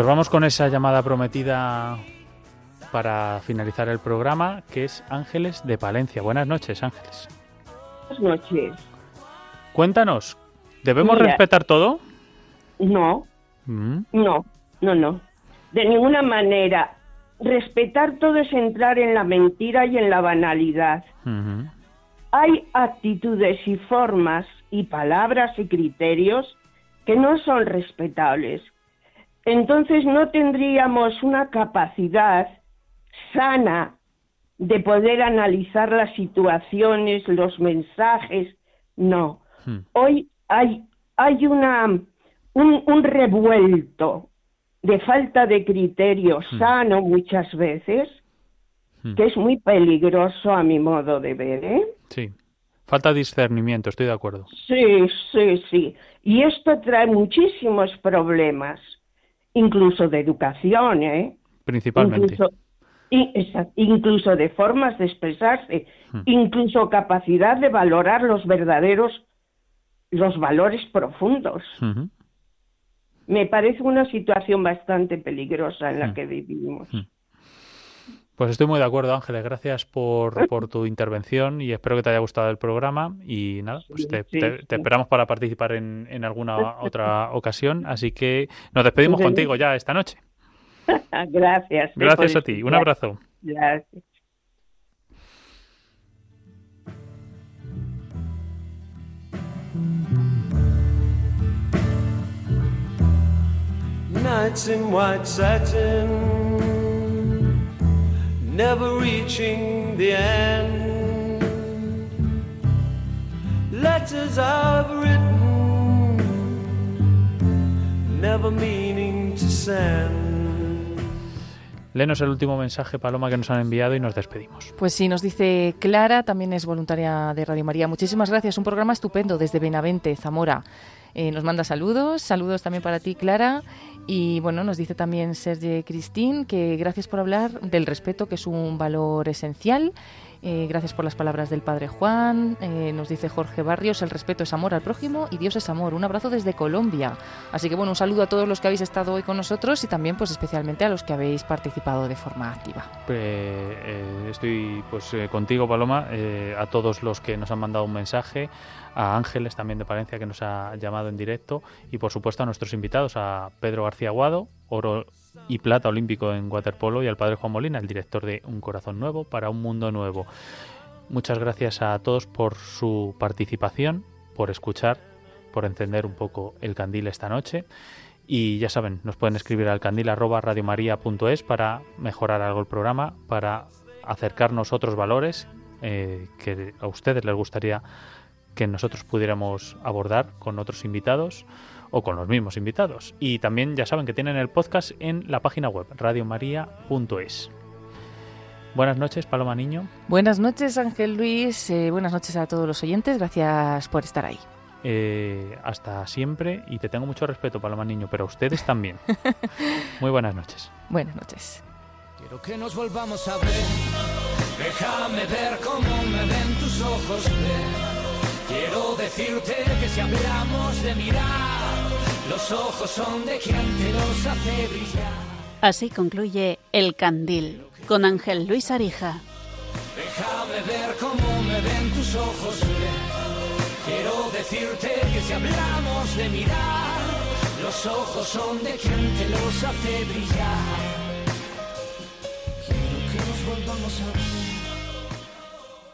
Speaker 3: Pues vamos con esa llamada prometida para finalizar el programa, que es Ángeles de Palencia. Buenas noches, Ángeles.
Speaker 13: Buenas noches.
Speaker 3: Cuéntanos, ¿debemos Mira, respetar todo?
Speaker 13: No, mm. no, no, no. De ninguna manera. Respetar todo es entrar en la mentira y en la banalidad. Uh -huh. Hay actitudes y formas y palabras y criterios que no son respetables. Entonces no tendríamos una capacidad sana de poder analizar las situaciones, los mensajes. No. Hmm. Hoy hay, hay una, un, un, revuelto de falta de criterio hmm. sano muchas veces hmm. que es muy peligroso a mi modo de ver, ¿eh?
Speaker 3: Sí. Falta discernimiento, estoy de acuerdo.
Speaker 13: Sí, sí, sí. Y esto trae muchísimos problemas, incluso de educación, ¿eh?
Speaker 3: Principalmente.
Speaker 13: Incluso, incluso de formas de expresarse, hmm. incluso capacidad de valorar los verdaderos, los valores profundos. Me parece una situación bastante peligrosa en la hmm. que vivimos.
Speaker 3: Pues estoy muy de acuerdo, Ángeles. Gracias por, por, tu intervención y espero que te haya gustado el programa. Y nada, pues te, esperamos para participar en, en, alguna otra ocasión. Así que nos despedimos contigo ya esta noche. <laughs>
Speaker 13: Gracias.
Speaker 3: Gracias a ti. Un abrazo.
Speaker 13: Gracias.
Speaker 14: Nights in white satin never reaching the end. Letters I've written, never meaning to send.
Speaker 3: Lenos el último mensaje, Paloma, que nos han enviado y nos despedimos.
Speaker 4: Pues sí, nos dice Clara, también es voluntaria de Radio María. Muchísimas gracias, un programa estupendo desde Benavente, Zamora. Eh, nos manda saludos, saludos también para ti, Clara. Y bueno, nos dice también Serge Cristín que gracias por hablar del respeto, que es un valor esencial. Eh, gracias por las palabras del Padre Juan. Eh, nos dice Jorge Barrios, el respeto es amor al prójimo y Dios es amor. Un abrazo desde Colombia. Así que bueno, un saludo a todos los que habéis estado hoy con nosotros y también pues especialmente a los que habéis participado de forma activa.
Speaker 3: estoy pues contigo, Paloma, a todos los que nos han mandado un mensaje a Ángeles también de Palencia que nos ha llamado en directo y por supuesto a nuestros invitados, a Pedro García Aguado, oro y plata olímpico en waterpolo y al padre Juan Molina, el director de Un corazón nuevo para un mundo nuevo. Muchas gracias a todos por su participación, por escuchar, por encender un poco el candil esta noche. Y ya saben, nos pueden escribir al candil para mejorar algo el programa, para acercarnos otros valores eh, que a ustedes les gustaría que nosotros pudiéramos abordar con otros invitados o con los mismos invitados. Y también ya saben que tienen el podcast en la página web radiomaria.es. Buenas noches, Paloma Niño.
Speaker 4: Buenas noches, Ángel Luis. Eh, buenas noches a todos los oyentes. Gracias por estar ahí.
Speaker 3: Eh, hasta siempre y te tengo mucho respeto, Paloma Niño, pero a ustedes también. <laughs> Muy buenas noches.
Speaker 4: Buenas noches.
Speaker 2: Quiero que nos volvamos a ver. Déjame ver cómo me ven tus ojos. Quiero decirte que si hablamos de mirar, los ojos son de quien te los hace brillar.
Speaker 1: Así concluye El Candil con Ángel Luis Arija.
Speaker 2: Déjame ver cómo me ven tus ojos. Quiero decirte que si hablamos de mirar, los ojos son de quien te los hace brillar. Quiero que nos volvamos a